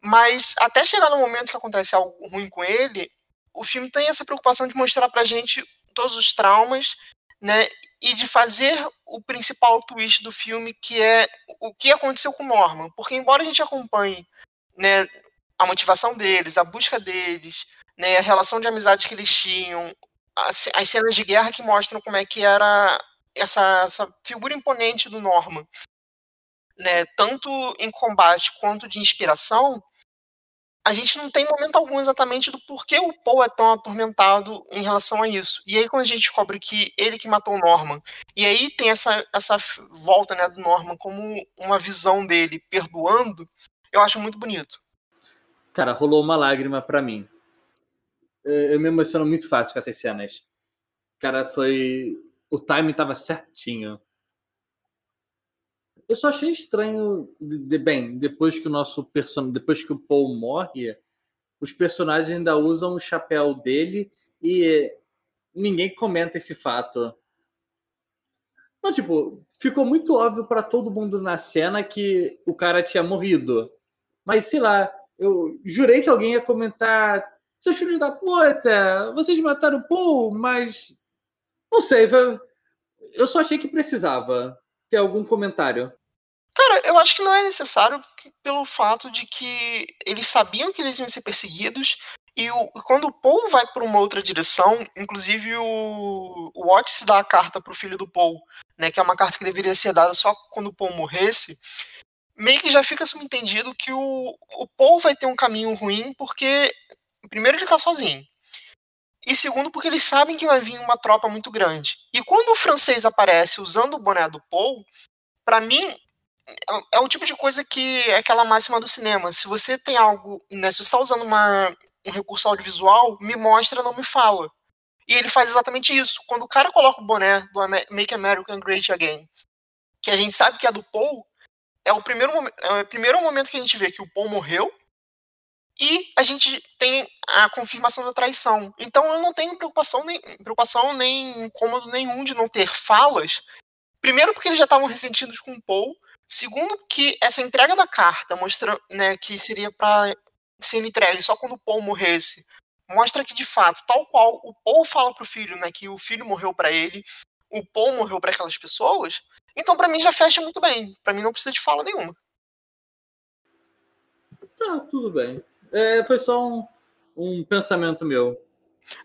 Mas até chegar no momento que acontece algo ruim com ele, o filme tem essa preocupação de mostrar pra gente todos os traumas, né? E de fazer o principal twist do filme, que é o que aconteceu com Norman. Porque embora a gente acompanhe né, a motivação deles, a busca deles, né, a relação de amizade que eles tinham, as, as cenas de guerra que mostram como é que era essa, essa figura imponente do Norman, né, tanto em combate quanto de inspiração, a gente não tem momento algum exatamente do porquê o Paul é tão atormentado em relação a isso. E aí quando a gente descobre que ele que matou o Norman, e aí tem essa, essa volta né, do Norman como uma visão dele perdoando, eu acho muito bonito. Cara, rolou uma lágrima para mim. Eu me emociono muito fácil com essas cenas. Cara, foi. O timing tava certinho. Eu só achei estranho, de, bem, depois que o nosso personagem, depois que o Paul morre, os personagens ainda usam o chapéu dele e ninguém comenta esse fato. Não, tipo, ficou muito óbvio para todo mundo na cena que o cara tinha morrido. Mas, sei lá, eu jurei que alguém ia comentar: seus filhos da puta, vocês mataram o Paul, mas. Não sei, eu só achei que precisava ter algum comentário. Cara, eu acho que não é necessário pelo fato de que eles sabiam que eles iam ser perseguidos e o, quando o Paul vai para uma outra direção, inclusive o, o Otis dá a carta pro filho do Paul, né, que é uma carta que deveria ser dada só quando o Paul morresse, meio que já fica subentendido que o, o Paul vai ter um caminho ruim porque, primeiro, ele tá sozinho. E segundo, porque eles sabem que vai vir uma tropa muito grande. E quando o francês aparece usando o boné do Paul, para mim, é, é o tipo de coisa que é aquela máxima do cinema. Se você tem algo, né, se você está usando uma, um recurso audiovisual, me mostra, não me fala. E ele faz exatamente isso. Quando o cara coloca o boné do Make America Great Again, que a gente sabe que é do Paul, é o primeiro, é o primeiro momento que a gente vê que o Paul morreu e a gente tem a confirmação da traição. Então eu não tenho preocupação nem, preocupação nem incômodo nenhum de não ter falas. Primeiro porque eles já estavam ressentidos com o Paul. Segundo que essa entrega da carta, mostrando né, que seria para ser entregue só quando o Paul morresse, mostra que de fato, tal qual o Paul fala pro filho, né, que o filho morreu para ele, o Paul morreu para aquelas pessoas, então para mim já fecha muito bem. Para mim não precisa de fala nenhuma. Tá, tudo bem. É, foi só um, um pensamento meu.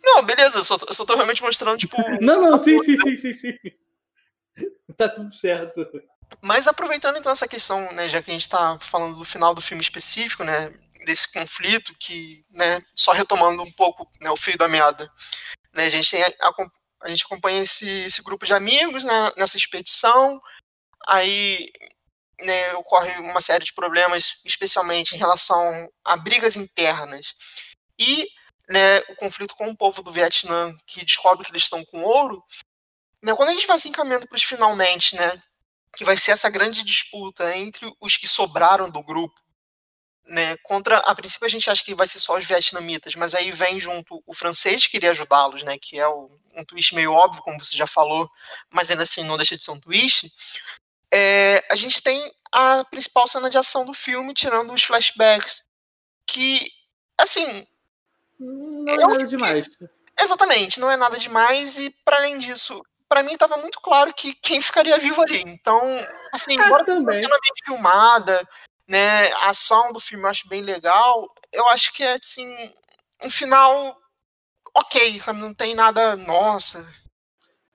Não, beleza, eu só, eu só tô realmente mostrando, tipo. não, não, sim, sim, sim, sim, sim. Tá tudo certo. Mas aproveitando então essa questão, né, já que a gente tá falando do final do filme específico, né, desse conflito que, né, só retomando um pouco né, o fio da meada, né, a gente tem a, a gente acompanha esse, esse grupo de amigos né, nessa expedição, aí né, ocorre uma série de problemas, especialmente em relação a brigas internas e né, o conflito com o povo do Vietnã, que descobre que eles estão com ouro. Né, quando a gente vai se encaminhando para os finalmente, né, que vai ser essa grande disputa entre os que sobraram do grupo, né, contra, a princípio a gente acha que vai ser só os vietnamitas, mas aí vem junto o francês que queria ajudá-los, né, que é um twist meio óbvio, como você já falou, mas ainda assim não deixa de ser um twist, é, a gente tem a principal cena de ação do filme, tirando os flashbacks, que, assim... Não é nada demais. Exatamente, não é nada demais, e para além disso, para mim estava muito claro que quem ficaria vivo ali. Então, assim, embora seja uma cena bem filmada, né, a ação do filme eu acho bem legal, eu acho que é, assim, um final ok, não tem nada, nossa.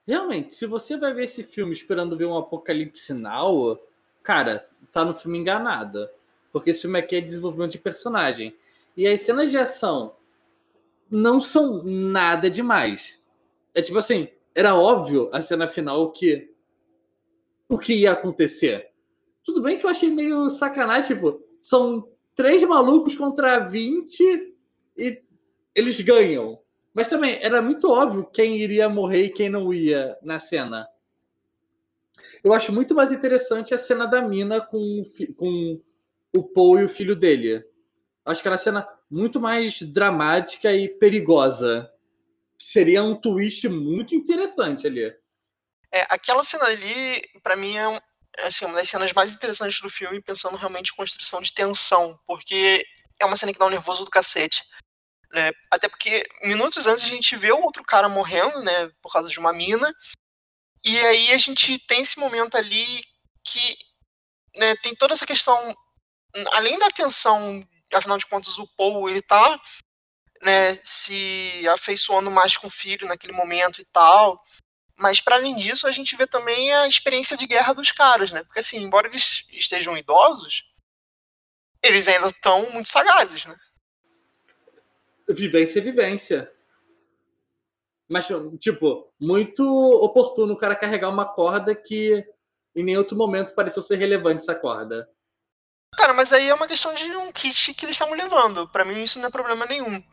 Realmente, se você vai ver esse filme esperando ver um apocalipse now, cara, tá no filme enganada. Porque esse filme aqui é desenvolvimento de personagem. E as cenas de ação não são nada demais. É tipo assim, era óbvio a cena final que o que ia acontecer. Tudo bem que eu achei meio sacanagem, tipo, são três malucos contra 20 e eles ganham. Mas também era muito óbvio quem iria morrer e quem não ia na cena. Eu acho muito mais interessante a cena da mina com, com o Paul e o filho dele. Acho que era uma cena muito mais dramática e perigosa. Seria um twist muito interessante ali. É, aquela cena ali, para mim, é, assim, uma das cenas mais interessantes do filme, pensando realmente em construção de tensão, porque é uma cena que dá um nervoso do cacete. Né? Até porque minutos antes a gente vê o outro cara morrendo, né, por causa de uma mina. E aí a gente tem esse momento ali que né, tem toda essa questão, além da tensão, afinal de contas o Paul ele tá né, se afeiçoando mais com o filho naquele momento e tal. Mas para além disso, a gente vê também a experiência de guerra dos caras, né? Porque assim, embora eles estejam idosos, eles ainda estão muito sagazes, né? Vivência é vivência. Mas, tipo, muito oportuno o cara carregar uma corda que em nenhum outro momento pareceu ser relevante essa corda. Cara, mas aí é uma questão de um kit que eles estavam levando. Para mim isso não é problema nenhum.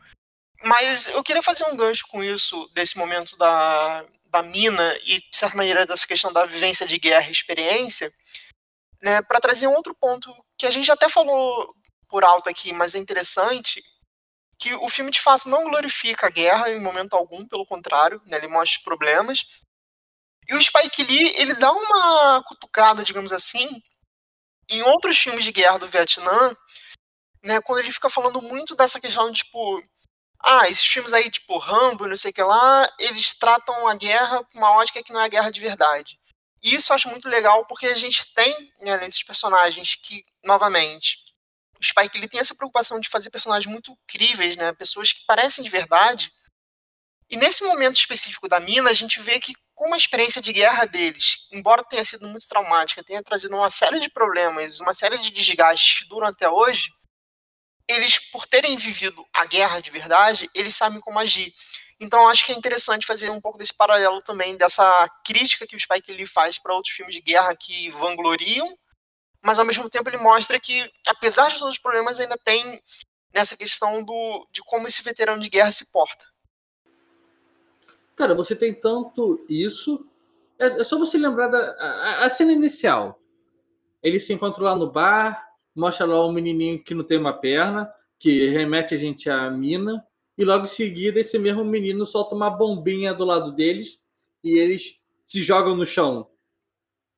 Mas eu queria fazer um gancho com isso, desse momento da, da mina e, de certa maneira, dessa questão da vivência de guerra e experiência, né, para trazer um outro ponto que a gente até falou por alto aqui, mas é interessante, que o filme de fato não glorifica a guerra em momento algum, pelo contrário, né, ele mostra os problemas, E o Spike Lee, ele dá uma cutucada, digamos assim, em outros filmes de guerra do Vietnã, né, quando ele fica falando muito dessa questão de, tipo, ah, esses filmes aí, tipo, Rambo, não sei o que lá, eles tratam a guerra com uma ótica que não é a guerra de verdade. E isso eu acho muito legal porque a gente tem né, nesses personagens que, novamente, Spike ele tem essa preocupação de fazer personagens muito críveis, né? Pessoas que parecem de verdade. E nesse momento específico da mina, a gente vê que como a experiência de guerra deles, embora tenha sido muito traumática, tenha trazido uma série de problemas, uma série de desgastes que duram até hoje, eles, por terem vivido a guerra de verdade, eles sabem como agir. Então acho que é interessante fazer um pouco desse paralelo também, dessa crítica que o Spike Lee faz para outros filmes de guerra que vangloriam, mas ao mesmo tempo ele mostra que, apesar de todos os problemas, ainda tem nessa questão do, de como esse veterano de guerra se porta. Cara, você tem tanto isso. É, é só você lembrar da a, a cena inicial. Ele se encontra lá no bar, mostra lá um menininho que não tem uma perna, que remete a gente à mina, e logo em seguida esse mesmo menino solta uma bombinha do lado deles e eles se jogam no chão.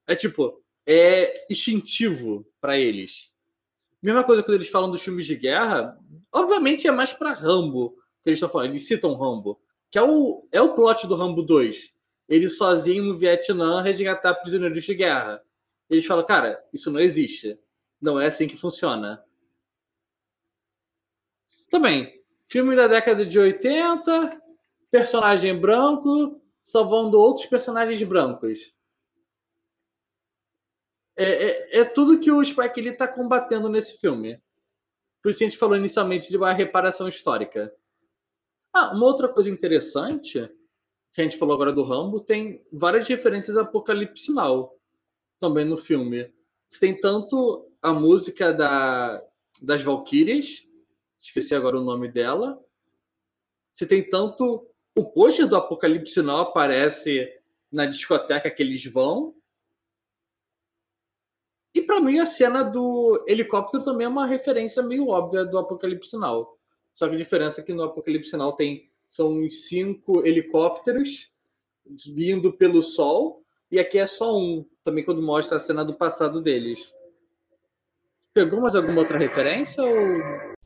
É tipo, é instintivo para eles. Mesma coisa quando eles falam dos filmes de guerra, obviamente é mais para Rambo que eles estão falando, eles citam Rambo, que é o, é o plot do Rambo 2. Ele sozinho no Vietnã resgatar prisioneiros de guerra. Eles falam, cara, isso não existe. Não é assim que funciona. Também, filme da década de 80, personagem branco salvando outros personagens brancos. É, é, é, tudo que o Spike Lee está combatendo nesse filme. Por isso a gente falou inicialmente de uma reparação histórica. Ah, uma outra coisa interessante que a gente falou agora do Rambo tem várias referências a também no filme. Você tem tanto a música da, das Valkyrias, esqueci agora o nome dela. Você tem tanto o pôster do Apocalipse aparece na discoteca que eles vão. E para mim a cena do helicóptero também é uma referência meio óbvia do Apocalipse Now. Só que a diferença é que no Apocalipse Now tem são uns cinco helicópteros vindo pelo sol e aqui é só um, também quando mostra a cena do passado deles. Pegou mais alguma outra referência? Ou...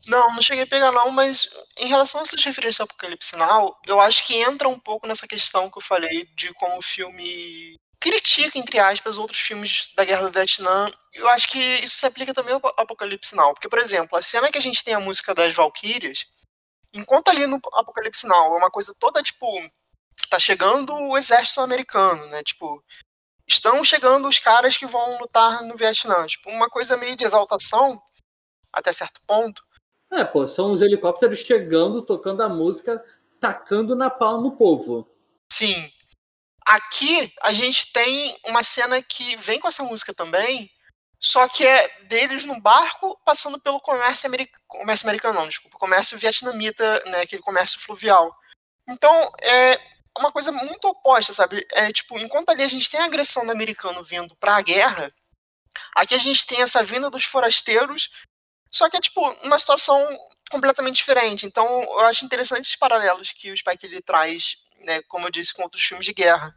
Não, não cheguei a pegar não, mas em relação a essas referências ao Apocalipse Now, eu acho que entra um pouco nessa questão que eu falei de como o filme critica, entre aspas, outros filmes da Guerra do Vietnã. Eu acho que isso se aplica também ao Apocalipse Now. Porque, por exemplo, a cena que a gente tem a música das Valkyrias, enquanto ali no Apocalipse Now é uma coisa toda, tipo, tá chegando o exército americano, né? Tipo, estão chegando os caras que vão lutar no Vietnã. Tipo, uma coisa meio de exaltação, até certo ponto. É, pô, são os helicópteros chegando, tocando a música, tacando na pau no povo. Sim. Aqui a gente tem uma cena que vem com essa música também, só que é deles no barco passando pelo comércio americano, comércio americano não, desculpa, comércio vietnamita, né, aquele comércio fluvial. Então, é, uma coisa muito oposta, sabe? É tipo, enquanto ali a gente tem a agressão do americano vindo para a guerra, aqui a gente tem essa vinda dos forasteiros, só que é tipo uma situação completamente diferente. Então, eu acho interessante esses paralelos que o Spike ele traz, né, como eu disse, com outros filmes de guerra.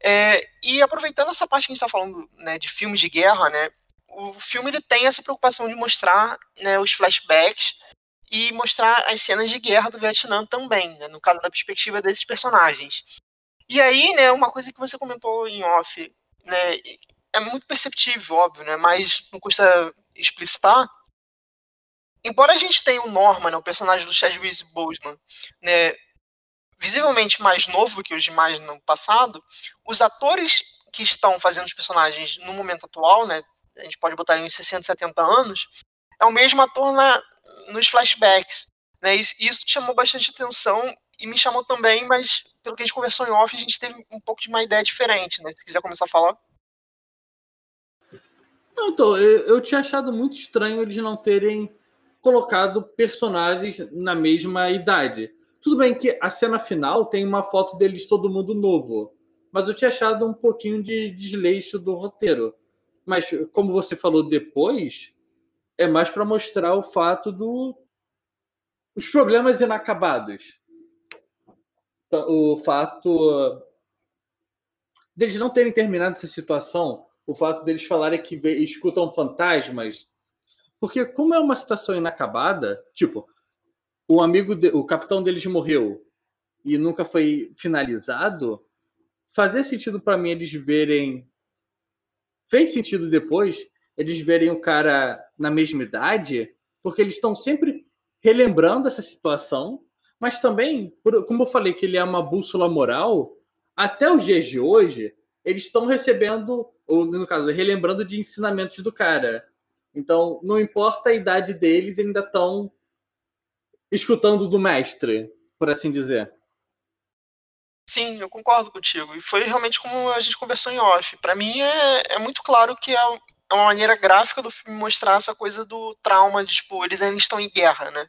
É, e aproveitando essa parte que a gente está falando né, de filmes de guerra, né, o filme ele tem essa preocupação de mostrar né, os flashbacks e mostrar as cenas de guerra do Vietnã também, né, no caso da perspectiva desses personagens. E aí, né, uma coisa que você comentou em off, né, é muito perceptível, óbvio, né, mas não custa explicitar. Embora a gente tenha o Norman, né, o personagem do Chadwick Boseman, né, visivelmente mais novo que os demais no passado, os atores que estão fazendo os personagens no momento atual, né, a gente pode botar em 60, 70 anos, é o mesmo ator na, nos flashbacks. Né? Isso, isso chamou bastante atenção e me chamou também, mas pelo que a gente conversou em off, a gente teve um pouco de uma ideia diferente, né? Se quiser começar a falar. Não, então, eu, eu tinha achado muito estranho eles não terem colocado personagens na mesma idade. Tudo bem que a cena final tem uma foto deles todo mundo novo, mas eu tinha achado um pouquinho de desleixo do roteiro. Mas, como você falou depois, é mais para mostrar o fato do os problemas inacabados. Então, o fato deles não terem terminado essa situação, o fato deles falarem que escutam fantasmas, porque como é uma situação inacabada, tipo, o amigo, de, o capitão deles morreu e nunca foi finalizado, fazia sentido para mim eles verem fez sentido depois eles verem o cara na mesma idade, porque eles estão sempre relembrando essa situação, mas também, como eu falei que ele é uma bússola moral, até os dias de hoje, eles estão recebendo, ou no caso, relembrando de ensinamentos do cara. Então, não importa a idade deles, ainda estão escutando do mestre, por assim dizer. Sim, eu concordo contigo. E foi realmente como a gente conversou em off. Para mim é, é muito claro que é, é uma maneira gráfica do filme mostrar essa coisa do trauma de, tipo, eles ainda estão em guerra, né?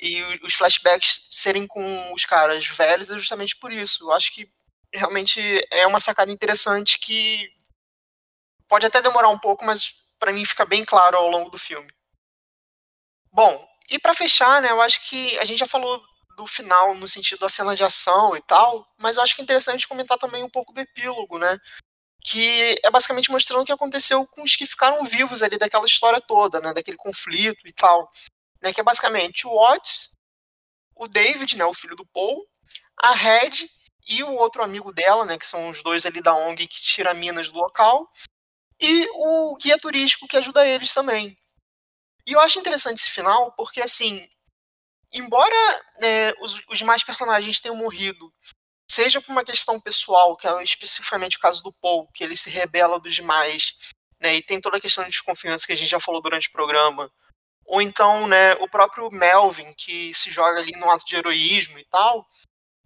E os flashbacks serem com os caras velhos é justamente por isso. Eu acho que realmente é uma sacada interessante que pode até demorar um pouco, mas para mim fica bem claro ao longo do filme. Bom, e para fechar, né, eu acho que a gente já falou do final no sentido da cena de ação e tal, mas eu acho que é interessante comentar também um pouco do epílogo, né? Que é basicamente mostrando o que aconteceu com os que ficaram vivos ali daquela história toda, né? Daquele conflito e tal. Né, que é basicamente o Watts, o David, né, o filho do Paul, a Red e o outro amigo dela, né, que são os dois ali da ONG que tira minas do local, e o guia turístico que ajuda eles também. E eu acho interessante esse final, porque assim, embora né, os, os demais personagens tenham morrido, seja por uma questão pessoal, que é especificamente o caso do Paul, que ele se rebela dos demais, né, e tem toda a questão de desconfiança que a gente já falou durante o programa, ou então né, o próprio Melvin, que se joga ali no ato de heroísmo e tal,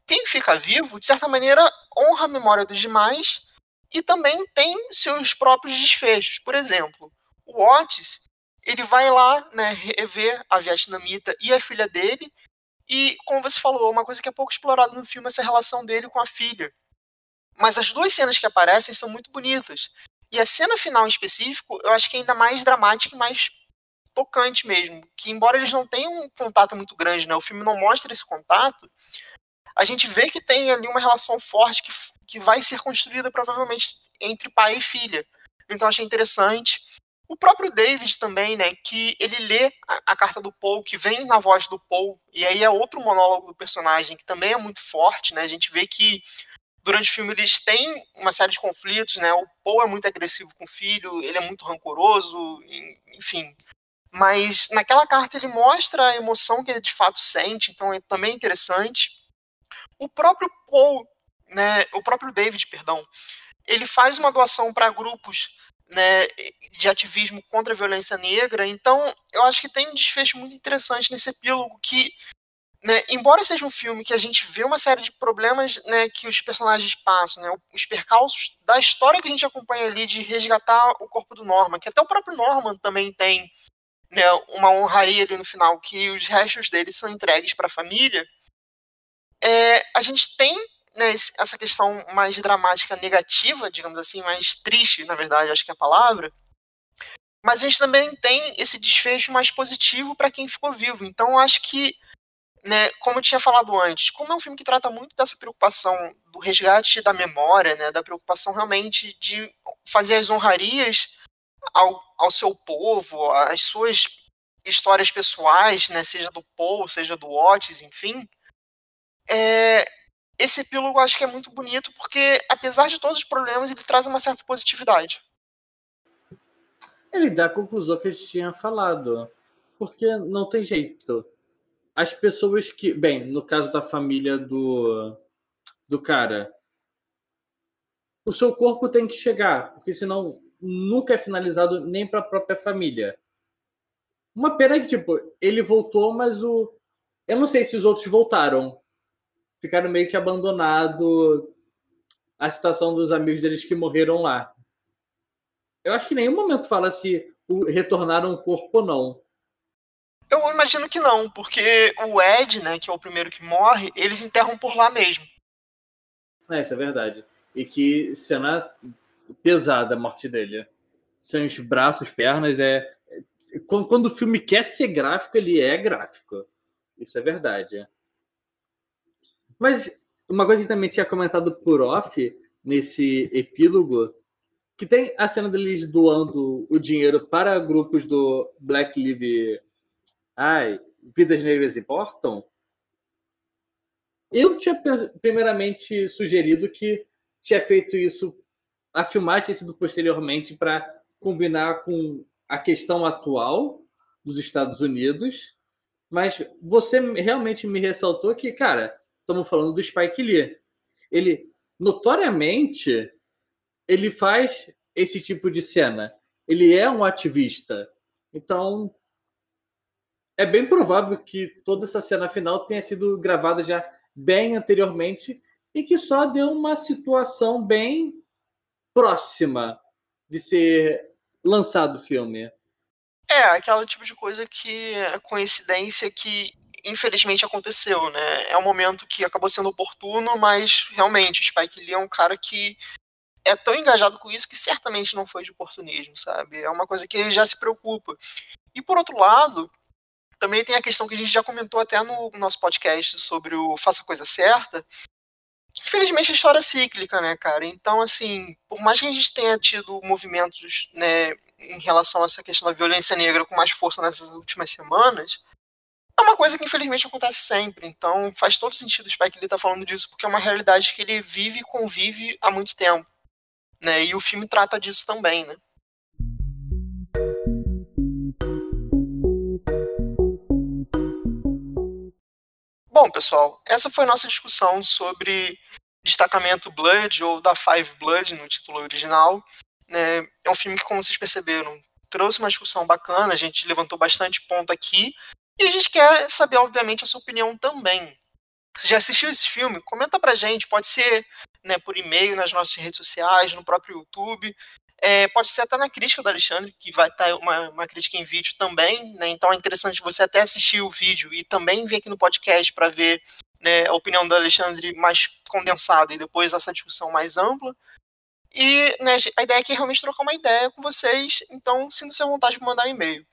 quem fica vivo, de certa maneira, honra a memória dos demais e também tem seus próprios desfechos. Por exemplo, o Otis, ele vai lá né, rever a vietnamita e a filha dele, e, como você falou, uma coisa que é pouco explorada no filme é essa relação dele com a filha. Mas as duas cenas que aparecem são muito bonitas. E a cena final em específico, eu acho que é ainda mais dramática e mais tocante mesmo. Que embora eles não tenham um contato muito grande, né, o filme não mostra esse contato, a gente vê que tem ali uma relação forte que, que vai ser construída provavelmente entre pai e filha. Então achei interessante. O próprio David também, né, que ele lê a, a, carta do Paul, que vem na voz do Paul, e aí é outro monólogo do personagem que também é muito forte, né? A gente vê que durante o filme eles têm uma série de conflitos, né? O Paul é muito agressivo com o filho, ele é muito rancoroso, enfim. Mas naquela carta ele mostra a emoção que ele de fato sente, então é também interessante. O próprio Paul, né, o próprio David, perdão, ele faz uma doação para grupos né, de ativismo contra a violência negra. Então, eu acho que tem um desfecho muito interessante nesse epílogo que, né, embora seja um filme que a gente vê uma série de problemas né, que os personagens passam, né, os percalços da história que a gente acompanha ali de resgatar o corpo do Norman, que até o próprio Norman também tem né, uma honraria ali no final, que os restos dele são entregues para a família é, a gente tem né, essa questão mais dramática negativa, digamos assim, mais triste, na verdade, acho que é a palavra. Mas a gente também tem esse desfecho mais positivo para quem ficou vivo. Então, acho que, né, como eu tinha falado antes, como é um filme que trata muito dessa preocupação do resgate da memória, né, da preocupação realmente de fazer as honrarias ao, ao seu povo, às suas histórias pessoais, né, seja do Paul, seja do Otis, enfim, é, esse epílogo eu acho que é muito bonito porque, apesar de todos os problemas, ele traz uma certa positividade. Ele dá a conclusão que a gente tinha falado. Porque não tem jeito. As pessoas que. Bem, no caso da família do, do cara, o seu corpo tem que chegar, porque senão nunca é finalizado nem para a própria família. Uma pena que, tipo, ele voltou, mas o. Eu não sei se os outros voltaram ficaram meio que abandonado a situação dos amigos deles que morreram lá. Eu acho que em nenhum momento fala se retornaram o corpo ou não. Eu imagino que não, porque o Ed, né, que é o primeiro que morre, eles enterram por lá mesmo. É, isso é verdade. E que cena pesada a morte dele. Sem os braços, pernas, é. Quando o filme quer ser gráfico, ele é gráfico. Isso é verdade. Mas uma coisa que também tinha comentado por off nesse epílogo, que tem a cena deles doando o dinheiro para grupos do Black Lives Ai, Vidas Negras Importam. Eu tinha primeiramente sugerido que tinha feito isso, a filmagem tinha sido posteriormente para combinar com a questão atual dos Estados Unidos, mas você realmente me ressaltou que, cara, estamos falando do Spike Lee. Ele, notoriamente, ele faz esse tipo de cena. Ele é um ativista. Então, é bem provável que toda essa cena final tenha sido gravada já bem anteriormente e que só deu uma situação bem próxima de ser lançado o filme. É, aquela tipo de coisa que é coincidência que infelizmente aconteceu, né? É um momento que acabou sendo oportuno, mas realmente o Spike Lee é um cara que é tão engajado com isso que certamente não foi de oportunismo, sabe? É uma coisa que ele já se preocupa. E por outro lado, também tem a questão que a gente já comentou até no nosso podcast sobre o Faça a Coisa Certa, infelizmente a história é cíclica, né, cara? Então, assim, por mais que a gente tenha tido movimentos, né, em relação a essa questão da violência negra com mais força nessas últimas semanas, é uma coisa que infelizmente acontece sempre. Então, faz todo sentido o Spike Lee estar tá falando disso, porque é uma realidade que ele vive e convive há muito tempo, né? E o filme trata disso também, né? Bom, pessoal, essa foi nossa discussão sobre Destacamento Blood, ou da Five Blood no título original. É, é um filme que, como vocês perceberam, trouxe uma discussão bacana, a gente levantou bastante ponto aqui, e a gente quer saber, obviamente, a sua opinião também. Você já assistiu esse filme? Comenta pra gente, pode ser né, por e-mail, nas nossas redes sociais, no próprio YouTube. É, pode ser até na crítica do Alexandre, que vai estar tá uma, uma crítica em vídeo também, né? Então é interessante você até assistir o vídeo e também vir aqui no podcast para ver né, a opinião do Alexandre mais condensada e depois essa discussão mais ampla. E né, a ideia aqui é realmente trocar uma ideia com vocês, então sinta-se à vontade de mandar um e-mail.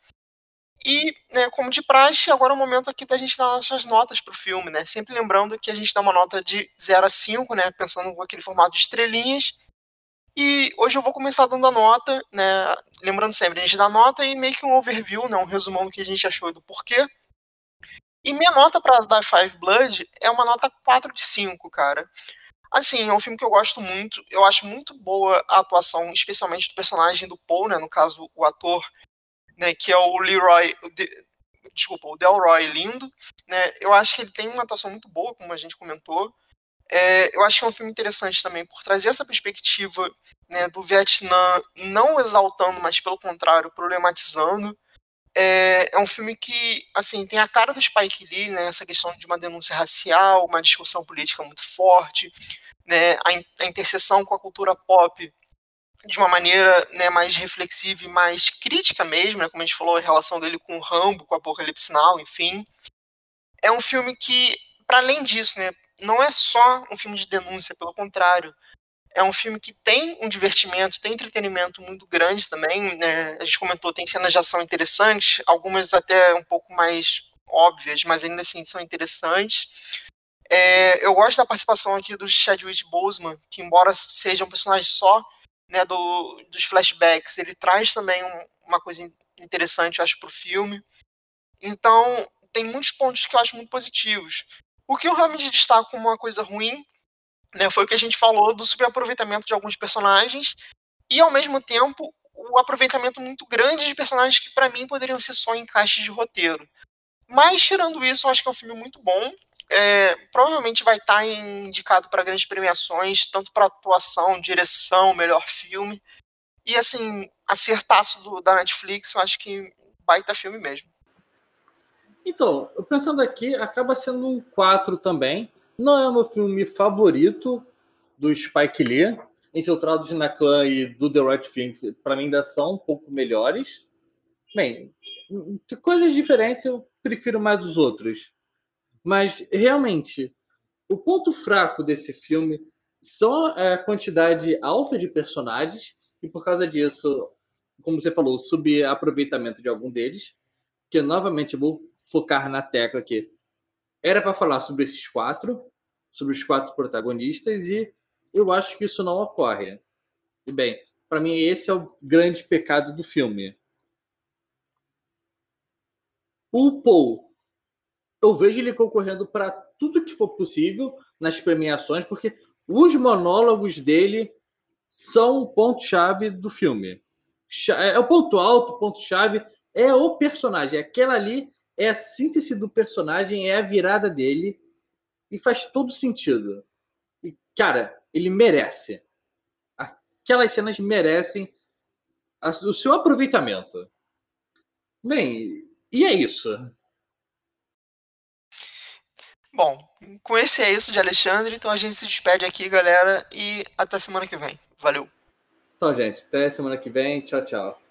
E, né, como de praxe, agora é o momento aqui da gente dar nossas notas para o filme, né? Sempre lembrando que a gente dá uma nota de 0 a 5, né? Pensando com aquele formato de estrelinhas. E hoje eu vou começar dando a nota, né? Lembrando sempre, a gente dá nota e meio que um overview, né? Um resumão do que a gente achou e do porquê. E minha nota para dar Five Blood é uma nota 4 de 5, cara. Assim, é um filme que eu gosto muito. Eu acho muito boa a atuação, especialmente do personagem do Paul, né? No caso, o ator, né? Que é o Leroy. O de, desculpa, o Delroy Lindo. Né? Eu acho que ele tem uma atuação muito boa, como a gente comentou. É, eu acho que é um filme interessante também por trazer essa perspectiva né, do Vietnã, não exaltando, mas pelo contrário, problematizando. É, é, um filme que assim tem a cara do Spike Lee, né, essa questão de uma denúncia racial, uma discussão política muito forte, né, a, a interseção com a cultura pop de uma maneira né, mais reflexiva e mais crítica mesmo, né, como a gente falou, a relação dele com o Rambo, com o Apocalipse Now, enfim. É um filme que, para além disso, né, não é só um filme de denúncia, pelo contrário. É um filme que tem um divertimento, tem entretenimento muito grande também. Né? A gente comentou, tem cenas de ação interessantes, algumas até um pouco mais óbvias, mas ainda assim são interessantes. É, eu gosto da participação aqui do Chadwick Boseman, que embora seja um personagem só né, do, dos flashbacks, ele traz também um, uma coisa interessante, eu acho, para o filme. Então, tem muitos pontos que eu acho muito positivos. O que eu realmente destaco como uma coisa ruim né, foi o que a gente falou do superaproveitamento de alguns personagens e, ao mesmo tempo, o aproveitamento muito grande de personagens que, para mim, poderiam ser só encaixes de roteiro. Mas, tirando isso, eu acho que é um filme muito bom. É, provavelmente vai estar tá indicado para grandes premiações, tanto para atuação, direção, melhor filme. E, assim, acertaço do, da Netflix, eu acho que baita filme mesmo. Então, pensando aqui, acaba sendo um 4 também. Não é o meu filme favorito do Spike Lee. Infiltrados na Clã e do The Right Thing, para mim, ainda são um pouco melhores. Bem, coisas diferentes eu prefiro mais os outros. Mas, realmente, o ponto fraco desse filme são a quantidade alta de personagens, e por causa disso, como você falou, subaproveitamento de algum deles, que novamente vou focar na tecla que era para falar sobre esses quatro, sobre os quatro protagonistas e eu acho que isso não ocorre. E bem, para mim esse é o grande pecado do filme. O Paul, eu vejo ele concorrendo para tudo que for possível nas premiações, porque os monólogos dele são o ponto-chave do filme. É o ponto alto, o ponto-chave é o personagem. Aquela ali é a síntese do personagem, é a virada dele e faz todo sentido. E, cara, ele merece. Aquelas cenas merecem o seu aproveitamento. Bem, e é isso. Bom, com esse é isso de Alexandre, então a gente se despede aqui, galera, e até semana que vem. Valeu. Então, gente, até semana que vem. Tchau, tchau.